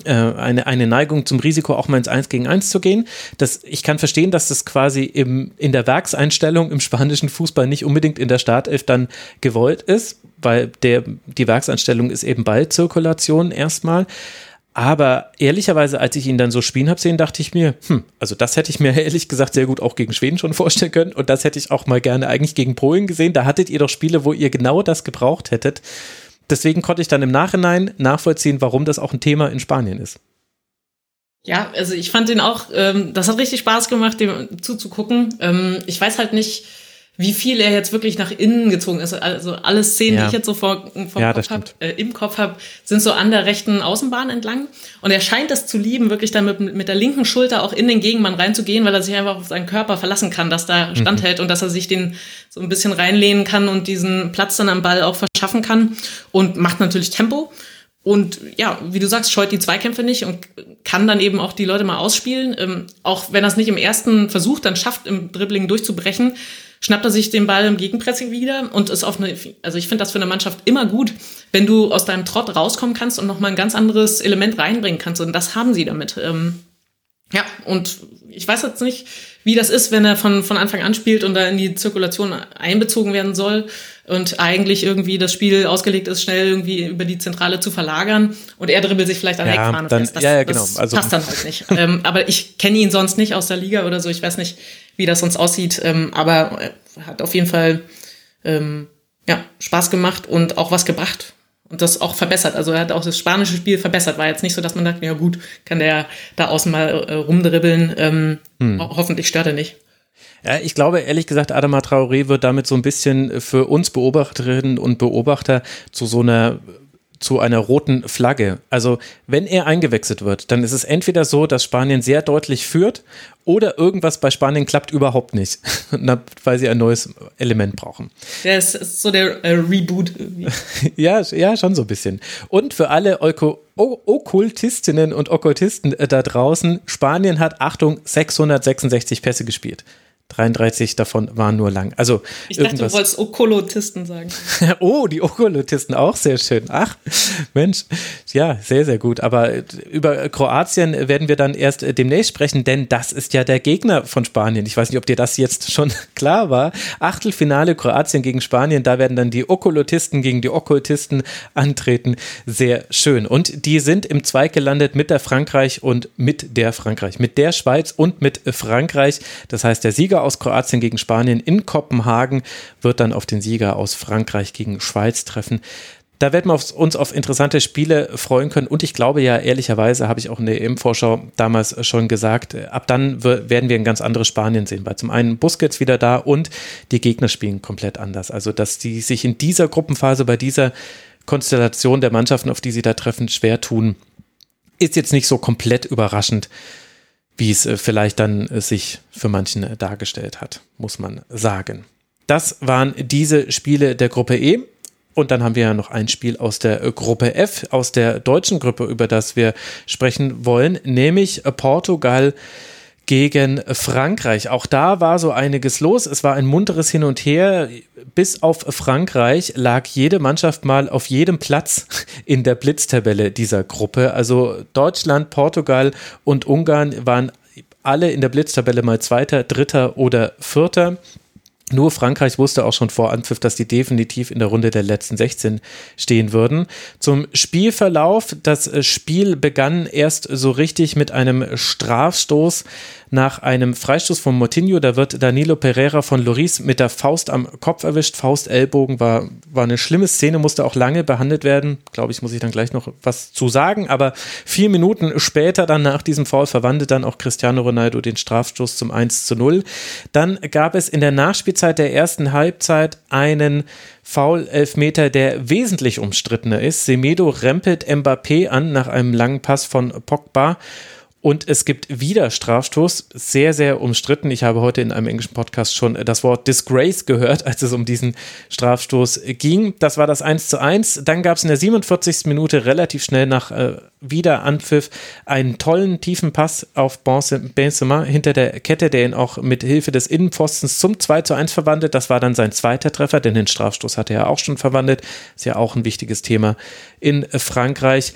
äh, eine, eine Neigung zum Risiko, auch mal ins Eins gegen Eins zu gehen. Das, ich kann verstehen, dass das quasi im, in der Werkseinstellung im spanischen Fußball nicht unbedingt in der Startelf dann gewollt ist, weil der, die Werkseinstellung ist eben Ballzirkulation erstmal. Aber ehrlicherweise, als ich ihn dann so spielen habe sehen, dachte ich mir, hm, also das hätte ich mir [laughs] ehrlich gesagt sehr gut auch gegen Schweden schon vorstellen können und das hätte ich auch mal gerne eigentlich gegen Polen gesehen. Da hattet ihr doch Spiele, wo ihr genau das gebraucht hättet. Deswegen konnte ich dann im Nachhinein nachvollziehen, warum das auch ein Thema in Spanien ist. Ja, also ich fand den auch, ähm, das hat richtig Spaß gemacht, dem zuzugucken. Ähm, ich weiß halt nicht, wie viel er jetzt wirklich nach innen gezogen ist. Also alle Szenen, ja. die ich jetzt so vor, vor ja, Kopf hab, äh, im Kopf habe, sind so an der rechten Außenbahn entlang. Und er scheint es zu lieben, wirklich dann mit, mit der linken Schulter auch in den Gegenmann reinzugehen, weil er sich einfach auf seinen Körper verlassen kann, dass da mhm. standhält mhm. und dass er sich den so ein bisschen reinlehnen kann und diesen Platz dann am Ball auch verschaffen kann und macht natürlich Tempo. Und ja, wie du sagst, scheut die Zweikämpfe nicht und kann dann eben auch die Leute mal ausspielen. Ähm, auch wenn er es nicht im ersten Versuch dann schafft, im Dribbling durchzubrechen, schnappt er sich den Ball im Gegenpressing wieder und ist auf eine, also ich finde das für eine Mannschaft immer gut, wenn du aus deinem Trott rauskommen kannst und nochmal ein ganz anderes Element reinbringen kannst. Und das haben sie damit. Ähm, ja, und ich weiß jetzt nicht, wie das ist, wenn er von, von Anfang an spielt und da in die Zirkulation einbezogen werden soll und eigentlich irgendwie das Spiel ausgelegt ist, schnell irgendwie über die Zentrale zu verlagern und er dribbelt sich vielleicht an ja, Eckfahne dann, fest. Das, ja, ja, genau. das also, passt dann halt nicht. ähm, aber ich kenne ihn sonst nicht aus der Liga oder so. Ich weiß nicht, wie das sonst aussieht, ähm, aber hat auf jeden Fall ähm, ja, Spaß gemacht und auch was gebracht und das auch verbessert. Also er hat auch das spanische Spiel verbessert. War jetzt nicht so, dass man dachte, ja gut, kann der da außen mal äh, rumdribbeln. Ähm, hm. ho hoffentlich stört er nicht. Ja, ich glaube ehrlich gesagt, Adama Traoré wird damit so ein bisschen für uns Beobachterinnen und Beobachter zu so einer zu einer roten Flagge. Also wenn er eingewechselt wird, dann ist es entweder so, dass Spanien sehr deutlich führt oder irgendwas bei Spanien klappt überhaupt nicht, [laughs] weil sie ein neues Element brauchen. Ja, es ist so der äh, Reboot. [laughs] ja, ja, schon so ein bisschen. Und für alle Oko Okkultistinnen und Okkultisten äh, da draußen, Spanien hat, Achtung, 666 Pässe gespielt. 33 davon waren nur lang. Also ich dachte, du wolltest Okolotisten sagen. [laughs] oh, die Okolotisten auch sehr schön. Ach, Mensch, ja, sehr, sehr gut. Aber über Kroatien werden wir dann erst demnächst sprechen, denn das ist ja der Gegner von Spanien. Ich weiß nicht, ob dir das jetzt schon [laughs] klar war. Achtelfinale Kroatien gegen Spanien, da werden dann die Okolotisten gegen die Okkultisten antreten. Sehr schön. Und die sind im Zweig gelandet mit der Frankreich und mit der Frankreich, mit der Schweiz und mit Frankreich. Das heißt, der Sieger aus Kroatien gegen Spanien in Kopenhagen wird dann auf den Sieger aus Frankreich gegen Schweiz treffen. Da werden wir uns auf interessante Spiele freuen können. Und ich glaube ja, ehrlicherweise, habe ich auch in der EM-Vorschau damals schon gesagt, ab dann werden wir ein ganz anderes Spanien sehen, weil zum einen Busquets wieder da und die Gegner spielen komplett anders. Also, dass die sich in dieser Gruppenphase, bei dieser Konstellation der Mannschaften, auf die sie da treffen, schwer tun, ist jetzt nicht so komplett überraschend wie es äh, vielleicht dann äh, sich für manchen äh, dargestellt hat, muss man sagen. Das waren diese Spiele der Gruppe E. Und dann haben wir ja noch ein Spiel aus der Gruppe F, aus der deutschen Gruppe, über das wir sprechen wollen, nämlich Portugal gegen Frankreich. Auch da war so einiges los. Es war ein munteres Hin und Her. Bis auf Frankreich lag jede Mannschaft mal auf jedem Platz in der Blitztabelle dieser Gruppe. Also Deutschland, Portugal und Ungarn waren alle in der Blitztabelle mal Zweiter, Dritter oder Vierter. Nur Frankreich wusste auch schon vor Anpfiff, dass die definitiv in der Runde der letzten 16 stehen würden. Zum Spielverlauf. Das Spiel begann erst so richtig mit einem Strafstoß nach einem Freistoß von Motinho. Da wird Danilo Pereira von Loris mit der Faust am Kopf erwischt. Faust, Ellbogen war, war eine schlimme Szene, musste auch lange behandelt werden. Glaube ich, muss ich dann gleich noch was zu sagen. Aber vier Minuten später, dann nach diesem Foul, verwandelt dann auch Cristiano Ronaldo den Strafstoß zum 1 zu 0. Dann gab es in der Nachspielzeit der ersten Halbzeit einen Foul-Elfmeter, der wesentlich umstrittener ist. Semedo rempelt Mbappé an nach einem langen Pass von Pogba und es gibt wieder Strafstoß, sehr, sehr umstritten. Ich habe heute in einem englischen Podcast schon das Wort Disgrace gehört, [laughs] als es um diesen Strafstoß ging. Das war das 1 zu 1. Dann gab es in der 47. Minute relativ schnell nach äh, Wiederanpfiff einen tollen tiefen Pass auf Benzema hinter der Kette, der ihn auch mit Hilfe des Innenpfostens zum 2 zu 1 verwandelt. Das war dann sein zweiter Treffer, denn den Strafstoß hatte er auch schon verwandelt. Ist ja auch ein wichtiges Thema in Frankreich.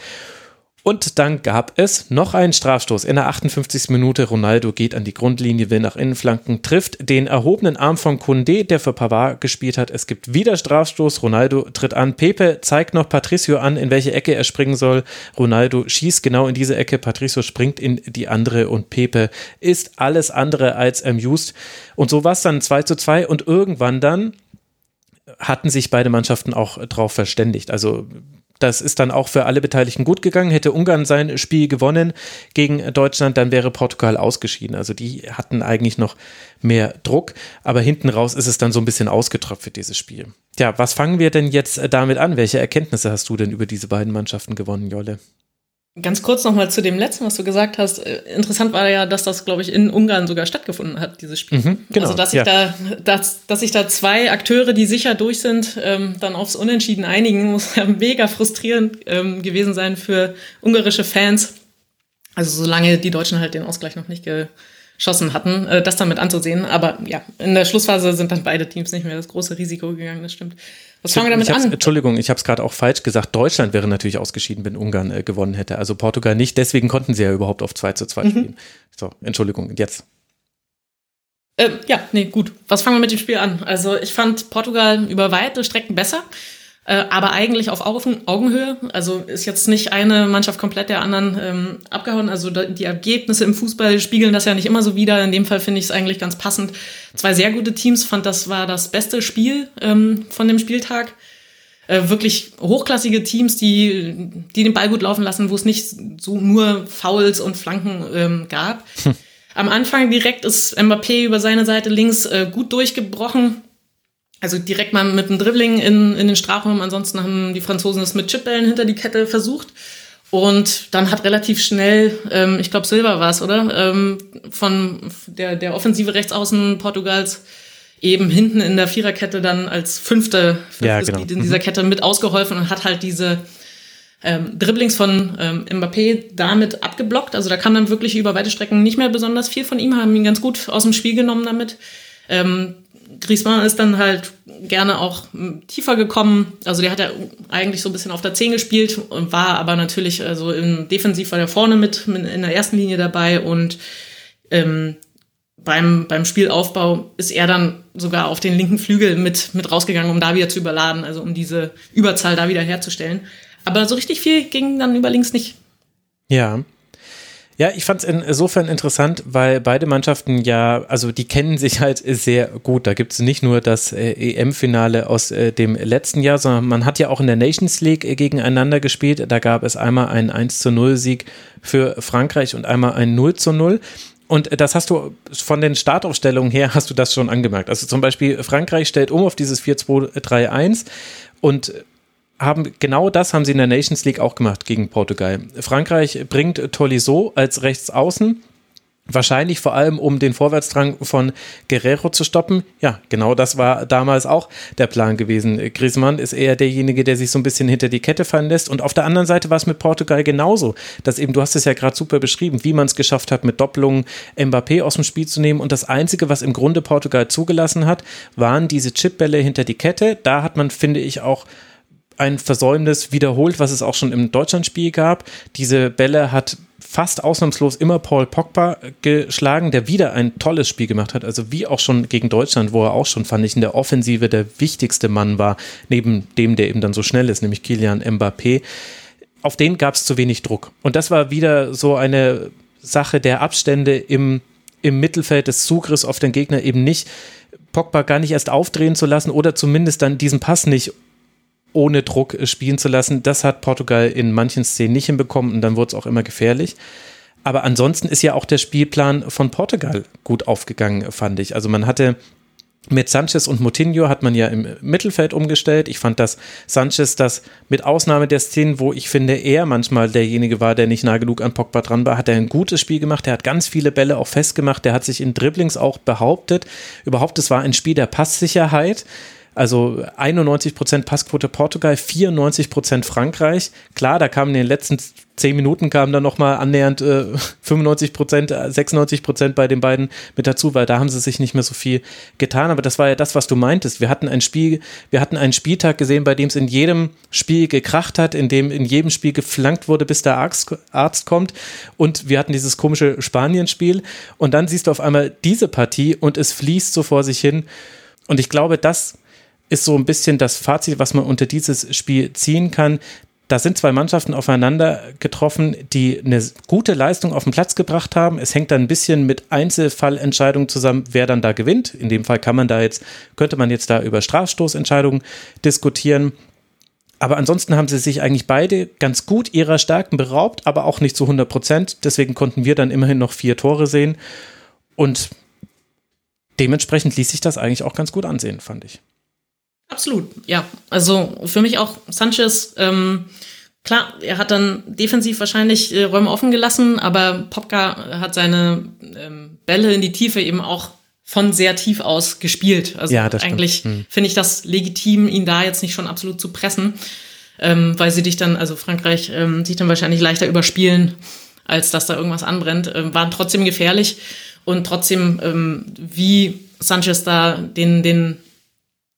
Und dann gab es noch einen Strafstoß. In der 58. Minute Ronaldo geht an die Grundlinie, will nach Innenflanken, trifft den erhobenen Arm von Kunde, der für Pavard gespielt hat. Es gibt wieder Strafstoß. Ronaldo tritt an. Pepe zeigt noch Patricio an, in welche Ecke er springen soll. Ronaldo schießt genau in diese Ecke. Patricio springt in die andere und Pepe ist alles andere als amused. Und so war es dann 2 zu 2 und irgendwann dann hatten sich beide Mannschaften auch drauf verständigt. Also das ist dann auch für alle Beteiligten gut gegangen. Hätte Ungarn sein Spiel gewonnen gegen Deutschland, dann wäre Portugal ausgeschieden. Also die hatten eigentlich noch mehr Druck, aber hinten raus ist es dann so ein bisschen ausgetröpfelt, dieses Spiel. Ja, was fangen wir denn jetzt damit an? Welche Erkenntnisse hast du denn über diese beiden Mannschaften gewonnen, Jolle? Ganz kurz nochmal zu dem letzten, was du gesagt hast. Äh, interessant war ja, dass das, glaube ich, in Ungarn sogar stattgefunden hat, dieses Spiel. Mhm, genau, also, dass sich ja. da, dass, dass sich da zwei Akteure, die sicher durch sind, ähm, dann aufs Unentschieden einigen, muss ja mega frustrierend ähm, gewesen sein für ungarische Fans. Also, solange die Deutschen halt den Ausgleich noch nicht geschossen hatten, äh, das damit anzusehen. Aber ja, in der Schlussphase sind dann beide Teams nicht mehr das große Risiko gegangen, das stimmt. Was fangen wir damit an? Entschuldigung, ich habe es gerade auch falsch gesagt. Deutschland wäre natürlich ausgeschieden, wenn Ungarn äh, gewonnen hätte. Also Portugal nicht. Deswegen konnten sie ja überhaupt auf 2 zu 2 mhm. spielen. So, Entschuldigung, jetzt. Ähm, ja, nee, gut. Was fangen wir mit dem Spiel an? Also ich fand Portugal über weite Strecken besser. Äh, aber eigentlich auf Augenhöhe. Also ist jetzt nicht eine Mannschaft komplett der anderen ähm, abgehauen. Also die Ergebnisse im Fußball spiegeln das ja nicht immer so wider. In dem Fall finde ich es eigentlich ganz passend. Zwei sehr gute Teams, fand das war das beste Spiel ähm, von dem Spieltag. Äh, wirklich hochklassige Teams, die, die den Ball gut laufen lassen, wo es nicht so nur Fouls und Flanken ähm, gab. Hm. Am Anfang direkt ist Mbappé über seine Seite links äh, gut durchgebrochen also direkt mal mit dem Dribbling in, in den Strafraum. Ansonsten haben die Franzosen es mit Chipbällen hinter die Kette versucht. Und dann hat relativ schnell, ähm, ich glaube Silva war es, oder? Ähm, von der, der offensive Rechtsaußen Portugals eben hinten in der Viererkette dann als fünfte ja, genau. in dieser mhm. Kette mit ausgeholfen und hat halt diese ähm, Dribblings von ähm, Mbappé damit abgeblockt. Also da kam dann wirklich über weite Strecken nicht mehr besonders viel von ihm, haben ihn ganz gut aus dem Spiel genommen damit. Ähm, Griezmann ist dann halt gerne auch tiefer gekommen. Also der hat ja eigentlich so ein bisschen auf der 10 gespielt und war aber natürlich also im Defensiv war der vorne mit, mit in der ersten Linie dabei und ähm, beim, beim Spielaufbau ist er dann sogar auf den linken Flügel mit, mit rausgegangen, um da wieder zu überladen, also um diese Überzahl da wieder herzustellen. Aber so richtig viel ging dann über links nicht. Ja. Ja, ich fand es insofern interessant, weil beide Mannschaften ja, also die kennen sich halt sehr gut. Da gibt es nicht nur das äh, EM-Finale aus äh, dem letzten Jahr, sondern man hat ja auch in der Nations League äh, gegeneinander gespielt. Da gab es einmal einen 1 zu 0 Sieg für Frankreich und einmal einen 0 zu 0. Und das hast du von den Startaufstellungen her, hast du das schon angemerkt. Also zum Beispiel Frankreich stellt um auf dieses 4-2-3-1 und haben genau das haben sie in der Nations League auch gemacht gegen Portugal. Frankreich bringt Tolisso als Rechtsaußen Wahrscheinlich vor allem, um den Vorwärtsdrang von Guerrero zu stoppen. Ja, genau das war damals auch der Plan gewesen. Griezmann ist eher derjenige, der sich so ein bisschen hinter die Kette fallen lässt. Und auf der anderen Seite war es mit Portugal genauso. Dass eben, du hast es ja gerade super beschrieben, wie man es geschafft hat, mit Doppelungen Mbappé aus dem Spiel zu nehmen. Und das Einzige, was im Grunde Portugal zugelassen hat, waren diese Chipbälle hinter die Kette. Da hat man, finde ich, auch ein Versäumnis wiederholt, was es auch schon im Deutschlandspiel gab. Diese Bälle hat fast ausnahmslos immer Paul Pogba geschlagen, der wieder ein tolles Spiel gemacht hat. Also wie auch schon gegen Deutschland, wo er auch schon, fand ich, in der Offensive der wichtigste Mann war, neben dem, der eben dann so schnell ist, nämlich Kilian Mbappé. Auf den gab es zu wenig Druck. Und das war wieder so eine Sache der Abstände im, im Mittelfeld des Zugriffs auf den Gegner eben nicht Pogba gar nicht erst aufdrehen zu lassen oder zumindest dann diesen Pass nicht ohne Druck spielen zu lassen. Das hat Portugal in manchen Szenen nicht hinbekommen und dann wurde es auch immer gefährlich. Aber ansonsten ist ja auch der Spielplan von Portugal gut aufgegangen, fand ich. Also man hatte mit Sanchez und Moutinho hat man ja im Mittelfeld umgestellt. Ich fand, dass Sanchez das mit Ausnahme der Szenen, wo ich finde, er manchmal derjenige war, der nicht nah genug an Pogba dran war, hat er ein gutes Spiel gemacht. Er hat ganz viele Bälle auch festgemacht. Der hat sich in Dribblings auch behauptet. Überhaupt, es war ein Spiel der Passsicherheit. Also 91% Passquote Portugal, 94% Frankreich. Klar, da kamen in den letzten zehn Minuten kamen dann nochmal annähernd äh, 95% 96% bei den beiden mit dazu, weil da haben sie sich nicht mehr so viel getan. Aber das war ja das, was du meintest. Wir hatten ein Spiel, wir hatten einen Spieltag gesehen, bei dem es in jedem Spiel gekracht hat, in dem in jedem Spiel geflankt wurde, bis der Arzt, Arzt kommt. Und wir hatten dieses komische Spanien-Spiel. Und dann siehst du auf einmal diese Partie und es fließt so vor sich hin. Und ich glaube, das ist so ein bisschen das Fazit, was man unter dieses Spiel ziehen kann. Da sind zwei Mannschaften aufeinander getroffen, die eine gute Leistung auf den Platz gebracht haben. Es hängt dann ein bisschen mit Einzelfallentscheidungen zusammen, wer dann da gewinnt. In dem Fall kann man da jetzt, könnte man jetzt da über Strafstoßentscheidungen diskutieren. Aber ansonsten haben sie sich eigentlich beide ganz gut ihrer Stärken beraubt, aber auch nicht zu 100 Prozent. Deswegen konnten wir dann immerhin noch vier Tore sehen. Und dementsprechend ließ sich das eigentlich auch ganz gut ansehen, fand ich. Absolut, ja. Also für mich auch Sanchez, ähm, klar, er hat dann defensiv wahrscheinlich äh, Räume offen gelassen, aber Popka hat seine ähm, Bälle in die Tiefe eben auch von sehr tief aus gespielt. Also ja, eigentlich hm. finde ich das legitim, ihn da jetzt nicht schon absolut zu pressen, ähm, weil sie dich dann, also Frankreich, ähm, sich dann wahrscheinlich leichter überspielen, als dass da irgendwas anbrennt. Ähm, waren trotzdem gefährlich und trotzdem, ähm, wie Sanchez da den, den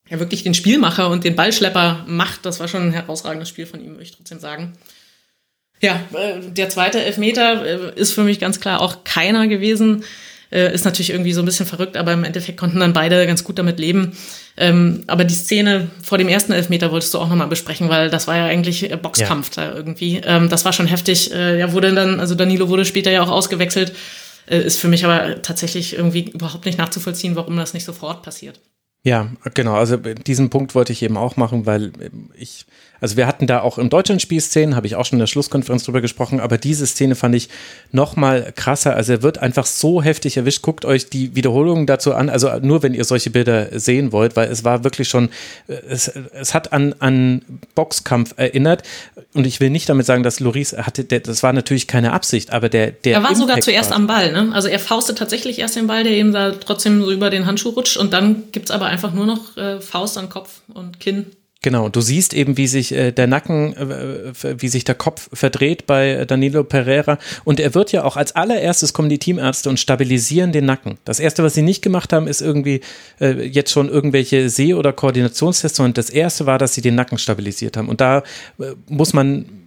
ja wirklich den Spielmacher und den Ballschlepper macht. Das war schon ein herausragendes Spiel von ihm, würde ich trotzdem sagen. Ja, äh, der zweite Elfmeter äh, ist für mich ganz klar auch keiner gewesen. Äh, ist natürlich irgendwie so ein bisschen verrückt, aber im Endeffekt konnten dann beide ganz gut damit leben. Ähm, aber die Szene vor dem ersten Elfmeter wolltest du auch nochmal besprechen, weil das war ja eigentlich Boxkampf ja. da irgendwie. Ähm, das war schon heftig. Ja, wurde dann, also Danilo wurde später ja auch ausgewechselt. Ist für mich aber tatsächlich irgendwie überhaupt nicht nachzuvollziehen, warum das nicht sofort passiert. Ja, genau. Also diesen Punkt wollte ich eben auch machen, weil ich also wir hatten da auch im Deutschlandspiel Szenen, habe ich auch schon in der Schlusskonferenz drüber gesprochen, aber diese Szene fand ich noch mal krasser. Also er wird einfach so heftig erwischt. Guckt euch die Wiederholungen dazu an, also nur wenn ihr solche Bilder sehen wollt, weil es war wirklich schon, es, es hat an, an Boxkampf erinnert. Und ich will nicht damit sagen, dass Loris hatte, der, das war natürlich keine Absicht, aber der, der Er war Impact sogar zuerst war. am Ball, ne? Also er faustet tatsächlich erst den Ball, der eben da trotzdem so über den Handschuh rutscht und dann gibt es aber einfach nur noch äh, Faust an Kopf und Kinn Genau, du siehst eben, wie sich äh, der Nacken, äh, wie sich der Kopf verdreht bei Danilo Pereira. Und er wird ja auch als allererstes kommen die Teamärzte und stabilisieren den Nacken. Das erste, was sie nicht gemacht haben, ist irgendwie äh, jetzt schon irgendwelche Seh- oder Koordinationstests, sondern das erste war, dass sie den Nacken stabilisiert haben. Und da muss man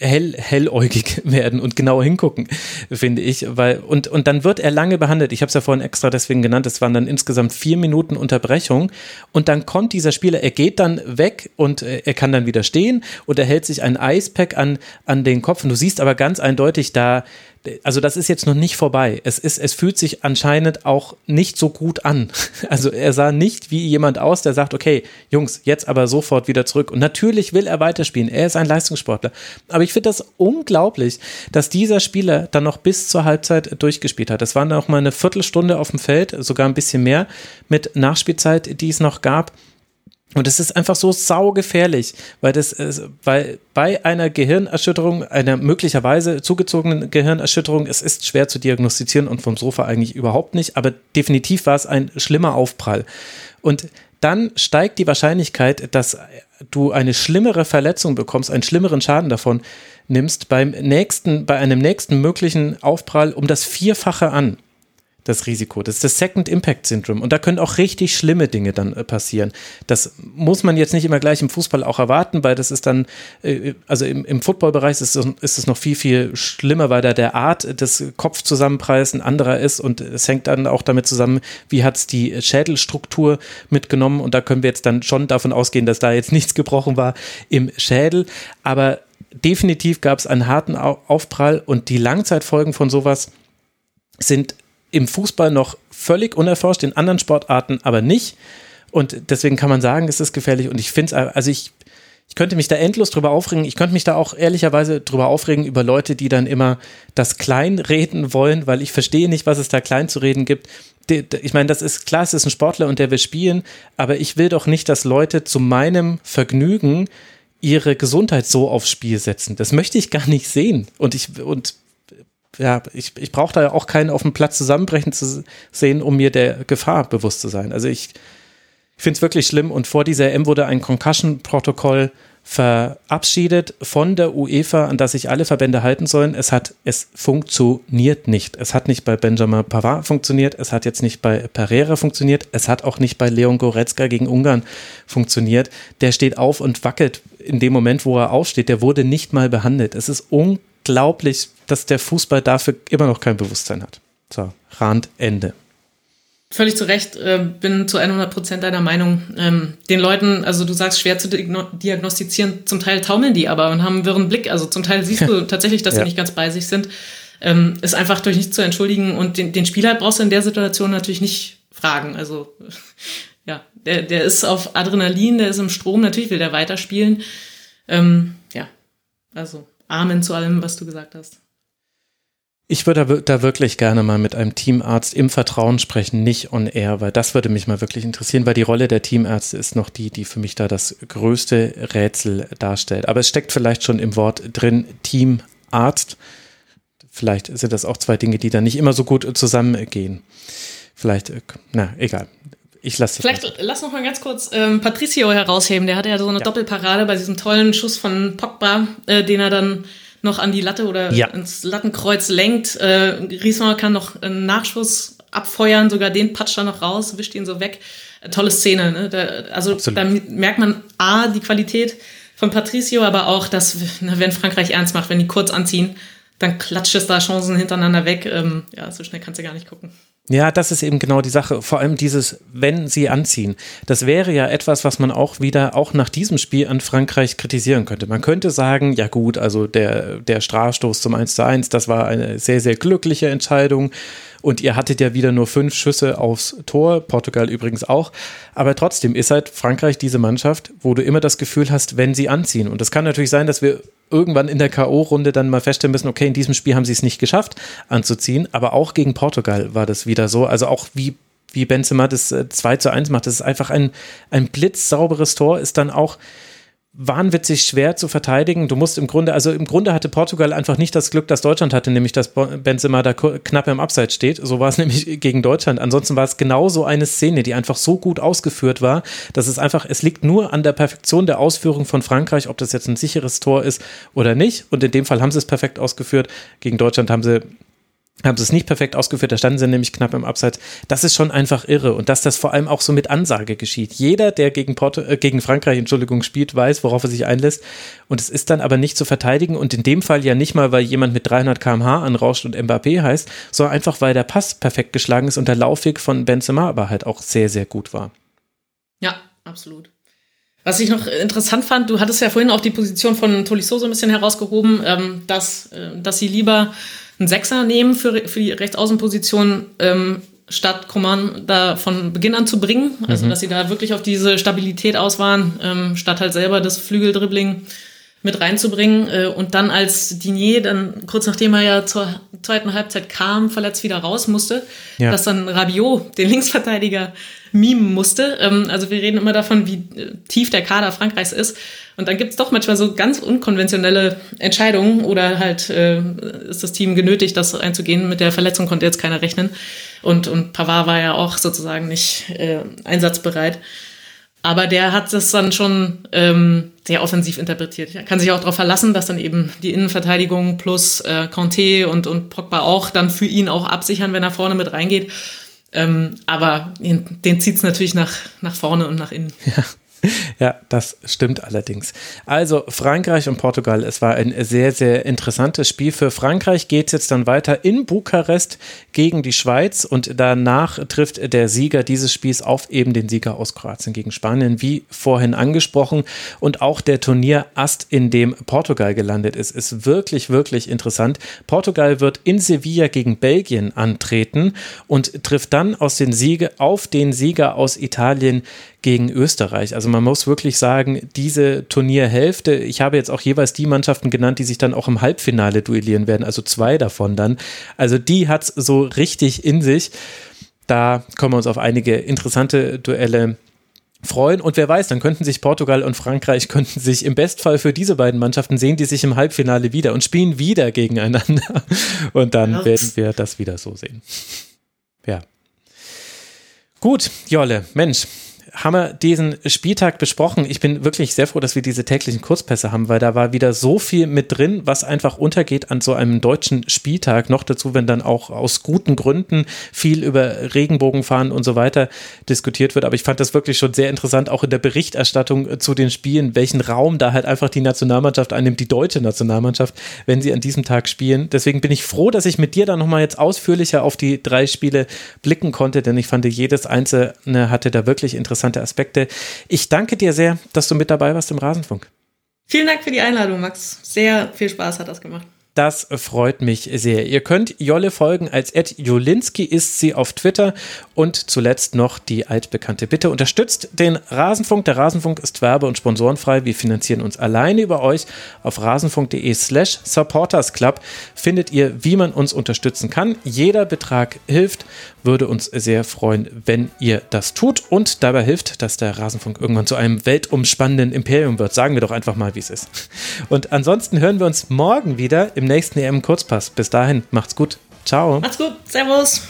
hell, helläugig [laughs] werden und genauer hingucken, finde ich. Weil, und, und dann wird er lange behandelt. Ich habe es ja vorhin extra deswegen genannt, es waren dann insgesamt vier Minuten Unterbrechung. Und dann kommt dieser Spieler, er geht dann weg und äh, er kann dann wieder stehen und er hält sich ein Eispack an, an den Kopf. Und du siehst aber ganz eindeutig, da also das ist jetzt noch nicht vorbei. Es ist, es fühlt sich anscheinend auch nicht so gut an. [laughs] Also er sah nicht wie jemand aus, der sagt, okay, Jungs, jetzt aber sofort wieder zurück. Und natürlich will er weiterspielen. Er ist ein Leistungssportler. Aber ich finde das unglaublich, dass dieser Spieler dann noch bis zur Halbzeit durchgespielt hat. Es waren noch mal eine Viertelstunde auf dem Feld, sogar ein bisschen mehr mit Nachspielzeit, die es noch gab. Und es ist einfach so saugefährlich, weil das, weil bei einer Gehirnerschütterung, einer möglicherweise zugezogenen Gehirnerschütterung, es ist schwer zu diagnostizieren und vom Sofa eigentlich überhaupt nicht, aber definitiv war es ein schlimmer Aufprall. Und dann steigt die Wahrscheinlichkeit, dass du eine schlimmere Verletzung bekommst, einen schlimmeren Schaden davon nimmst beim nächsten, bei einem nächsten möglichen Aufprall um das Vierfache an das Risiko. Das ist das Second Impact Syndrome. Und da können auch richtig schlimme Dinge dann äh, passieren. Das muss man jetzt nicht immer gleich im Fußball auch erwarten, weil das ist dann, äh, also im, im Footballbereich ist, ist es noch viel, viel schlimmer, weil da der Art des Kopfzusammenpreisen anderer ist und es hängt dann auch damit zusammen, wie hat es die Schädelstruktur mitgenommen. Und da können wir jetzt dann schon davon ausgehen, dass da jetzt [laughs] nichts gebrochen war im Schädel. Aber definitiv gab es einen harten Aufprall und die Langzeitfolgen von sowas sind im Fußball noch völlig unerforscht, in anderen Sportarten aber nicht. Und deswegen kann man sagen, es ist gefährlich. Und ich finde es, also ich, ich könnte mich da endlos drüber aufregen. Ich könnte mich da auch ehrlicherweise drüber aufregen über Leute, die dann immer das Kleinreden wollen, weil ich verstehe nicht, was es da klein zu reden gibt. Ich meine, das ist klar, es ist ein Sportler und der will spielen, aber ich will doch nicht, dass Leute zu meinem Vergnügen ihre Gesundheit so aufs Spiel setzen. Das möchte ich gar nicht sehen. Und ich, und ja, ich, ich brauche da auch keinen auf dem Platz zusammenbrechen zu sehen, um mir der Gefahr bewusst zu sein. Also ich, finde es wirklich schlimm und vor dieser M wurde ein Concussion-Protokoll verabschiedet von der UEFA, an das sich alle Verbände halten sollen. Es hat, es funktioniert nicht. Es hat nicht bei Benjamin Pavard funktioniert, es hat jetzt nicht bei Pereira funktioniert, es hat auch nicht bei Leon Goretzka gegen Ungarn funktioniert. Der steht auf und wackelt in dem Moment, wo er aufsteht. Der wurde nicht mal behandelt. Es ist unglaublich, dass der Fußball dafür immer noch kein Bewusstsein hat. So, Rand, Ende. Völlig zu Recht, äh, bin zu 100 Prozent deiner Meinung. Ähm, den Leuten, also du sagst, schwer zu diagnostizieren, zum Teil taumeln die aber und haben einen wirren Blick. Also zum Teil siehst du [laughs] tatsächlich, dass ja. sie nicht ganz bei sich sind. Ähm, ist einfach durch nichts zu entschuldigen und den, den Spieler brauchst du in der Situation natürlich nicht fragen. Also [laughs] ja, der, der ist auf Adrenalin, der ist im Strom, natürlich will der weiterspielen. Ähm, ja, also Amen zu allem, was du gesagt hast. Ich würde da wirklich gerne mal mit einem Teamarzt im Vertrauen sprechen, nicht on air, weil das würde mich mal wirklich interessieren, weil die Rolle der Teamärzte ist noch die, die für mich da das größte Rätsel darstellt. Aber es steckt vielleicht schon im Wort drin, Teamarzt. Vielleicht sind das auch zwei Dinge, die da nicht immer so gut zusammengehen. Vielleicht, äh, na, egal ich lasse Vielleicht mal. lass noch mal ganz kurz ähm, Patricio herausheben. Der hatte ja so eine ja. Doppelparade bei diesem tollen Schuss von Pogba, äh, den er dann noch an die Latte oder ja. ins Lattenkreuz lenkt. Äh, Riesmann kann noch einen Nachschuss abfeuern, sogar den patscht er noch raus, wischt ihn so weg. Äh, tolle Szene. Ne? Da, also Absolut. da merkt man A, die Qualität von Patricio, aber auch, dass, wenn Frankreich ernst macht, wenn die kurz anziehen, dann klatscht es da Chancen hintereinander weg. Ähm, ja, so schnell kannst du gar nicht gucken. Ja, das ist eben genau die Sache. Vor allem dieses, wenn sie anziehen. Das wäre ja etwas, was man auch wieder, auch nach diesem Spiel an Frankreich kritisieren könnte. Man könnte sagen, ja gut, also der, der Strafstoß zum 1 zu 1, das war eine sehr, sehr glückliche Entscheidung. Und ihr hattet ja wieder nur fünf Schüsse aufs Tor, Portugal übrigens auch. Aber trotzdem ist halt Frankreich diese Mannschaft, wo du immer das Gefühl hast, wenn sie anziehen. Und das kann natürlich sein, dass wir irgendwann in der K.O.-Runde dann mal feststellen müssen, okay, in diesem Spiel haben sie es nicht geschafft anzuziehen, aber auch gegen Portugal war das wieder so. Also auch wie, wie Benzema das 2 äh, zu 1 macht, das ist einfach ein, ein blitzsauberes Tor, ist dann auch wahnwitzig schwer zu verteidigen. Du musst im Grunde, also im Grunde hatte Portugal einfach nicht das Glück, das Deutschland hatte, nämlich dass Benzema da knapp im Abseits steht. So war es [laughs] nämlich gegen Deutschland. Ansonsten war es genau so eine Szene, die einfach so gut ausgeführt war, dass es einfach, es liegt nur an der Perfektion der Ausführung von Frankreich, ob das jetzt ein sicheres Tor ist oder nicht. Und in dem Fall haben sie es perfekt ausgeführt. Gegen Deutschland haben sie haben sie es nicht perfekt ausgeführt, da standen sie nämlich knapp im Abseits. Das ist schon einfach irre und dass das vor allem auch so mit Ansage geschieht. Jeder, der gegen, Porto, äh, gegen Frankreich, Entschuldigung, spielt, weiß, worauf er sich einlässt und es ist dann aber nicht zu verteidigen und in dem Fall ja nicht mal, weil jemand mit 300 km/h anrauscht und Mbappé heißt, sondern einfach, weil der Pass perfekt geschlagen ist und der Laufweg von Benzema aber halt auch sehr, sehr gut war. Ja, absolut. Was ich noch interessant fand, du hattest ja vorhin auch die Position von Tolisso so ein bisschen herausgehoben, ähm, dass, äh, dass sie lieber einen Sechser nehmen für, für die Rechtsaußenposition, ähm, statt Coman da von Beginn an zu bringen. Also, mhm. dass sie da wirklich auf diese Stabilität aus waren, ähm, statt halt selber das Flügeldribbling mit reinzubringen. Äh, und dann als Dinier dann kurz nachdem er ja zur zweiten Halbzeit kam, verletzt wieder raus musste, ja. dass dann Rabiot, den Linksverteidiger, mimen musste. Ähm, also wir reden immer davon, wie äh, tief der Kader Frankreichs ist. Und dann gibt es doch manchmal so ganz unkonventionelle Entscheidungen oder halt äh, ist das Team genötigt, das einzugehen. Mit der Verletzung konnte jetzt keiner rechnen. Und, und Pavard war ja auch sozusagen nicht äh, einsatzbereit. Aber der hat das dann schon ähm, sehr offensiv interpretiert. Er kann sich auch darauf verlassen, dass dann eben die Innenverteidigung plus äh, Conte und, und Pogba auch dann für ihn auch absichern, wenn er vorne mit reingeht. Ähm, aber den, den zieht es natürlich nach, nach vorne und nach innen. Ja. Ja, das stimmt allerdings. Also Frankreich und Portugal, es war ein sehr, sehr interessantes Spiel. Für Frankreich geht es jetzt dann weiter in Bukarest gegen die Schweiz und danach trifft der Sieger dieses Spiels auf eben den Sieger aus Kroatien gegen Spanien, wie vorhin angesprochen. Und auch der Turnierast, in dem Portugal gelandet ist, ist wirklich, wirklich interessant. Portugal wird in Sevilla gegen Belgien antreten und trifft dann aus den Siege auf den Sieger aus Italien gegen Österreich. Also man muss wirklich sagen, diese Turnierhälfte, ich habe jetzt auch jeweils die Mannschaften genannt, die sich dann auch im Halbfinale duellieren werden, also zwei davon dann. Also die hat es so richtig in sich. Da kommen wir uns auf einige interessante Duelle freuen. Und wer weiß, dann könnten sich Portugal und Frankreich [laughs] könnten sich im Bestfall für diese beiden Mannschaften sehen, die sich im Halbfinale wieder und spielen wieder gegeneinander. [laughs] Und dann werden wir das wieder so sehen. Ja. Gut, Jolle, Mensch, haben wir diesen Spieltag besprochen. Ich bin wirklich sehr froh, dass wir diese täglichen Kurzpässe haben, weil da war wieder so viel mit drin, was einfach untergeht an so einem deutschen Spieltag. Noch dazu, wenn dann auch aus guten Gründen viel über Regenbogenfahren und so weiter diskutiert wird. Aber ich fand das wirklich schon sehr interessant, auch in der Berichterstattung zu den Spielen, welchen Raum da halt einfach die Nationalmannschaft einnimmt, die deutsche Nationalmannschaft, wenn sie an diesem Tag spielen. Deswegen bin ich froh, dass ich mit dir da nochmal jetzt ausführlicher auf die drei Spiele blicken konnte, denn ich fand, jedes einzelne hatte da wirklich interessant interessante Aspekte. Ich danke dir sehr, dass du mit dabei warst im Rasenfunk. Vielen Dank für die Einladung, Max. Sehr viel Spaß hat das gemacht. Das freut mich sehr. Ihr könnt Jolle folgen als Ed Jolinski ist sie auf Twitter und zuletzt noch die altbekannte Bitte unterstützt den Rasenfunk. Der Rasenfunk ist werbe- und sponsorenfrei. Wir finanzieren uns alleine über euch. Auf rasenfunk.de slash supportersclub findet ihr, wie man uns unterstützen kann. Jeder Betrag hilft, würde uns sehr freuen, wenn ihr das tut und dabei hilft, dass der Rasenfunk irgendwann zu einem weltumspannenden Imperium wird. Sagen wir doch einfach mal, wie es ist. Und ansonsten hören wir uns morgen wieder im nächsten EM Kurzpass. Bis dahin, macht's gut. Ciao. Macht's gut. Servus.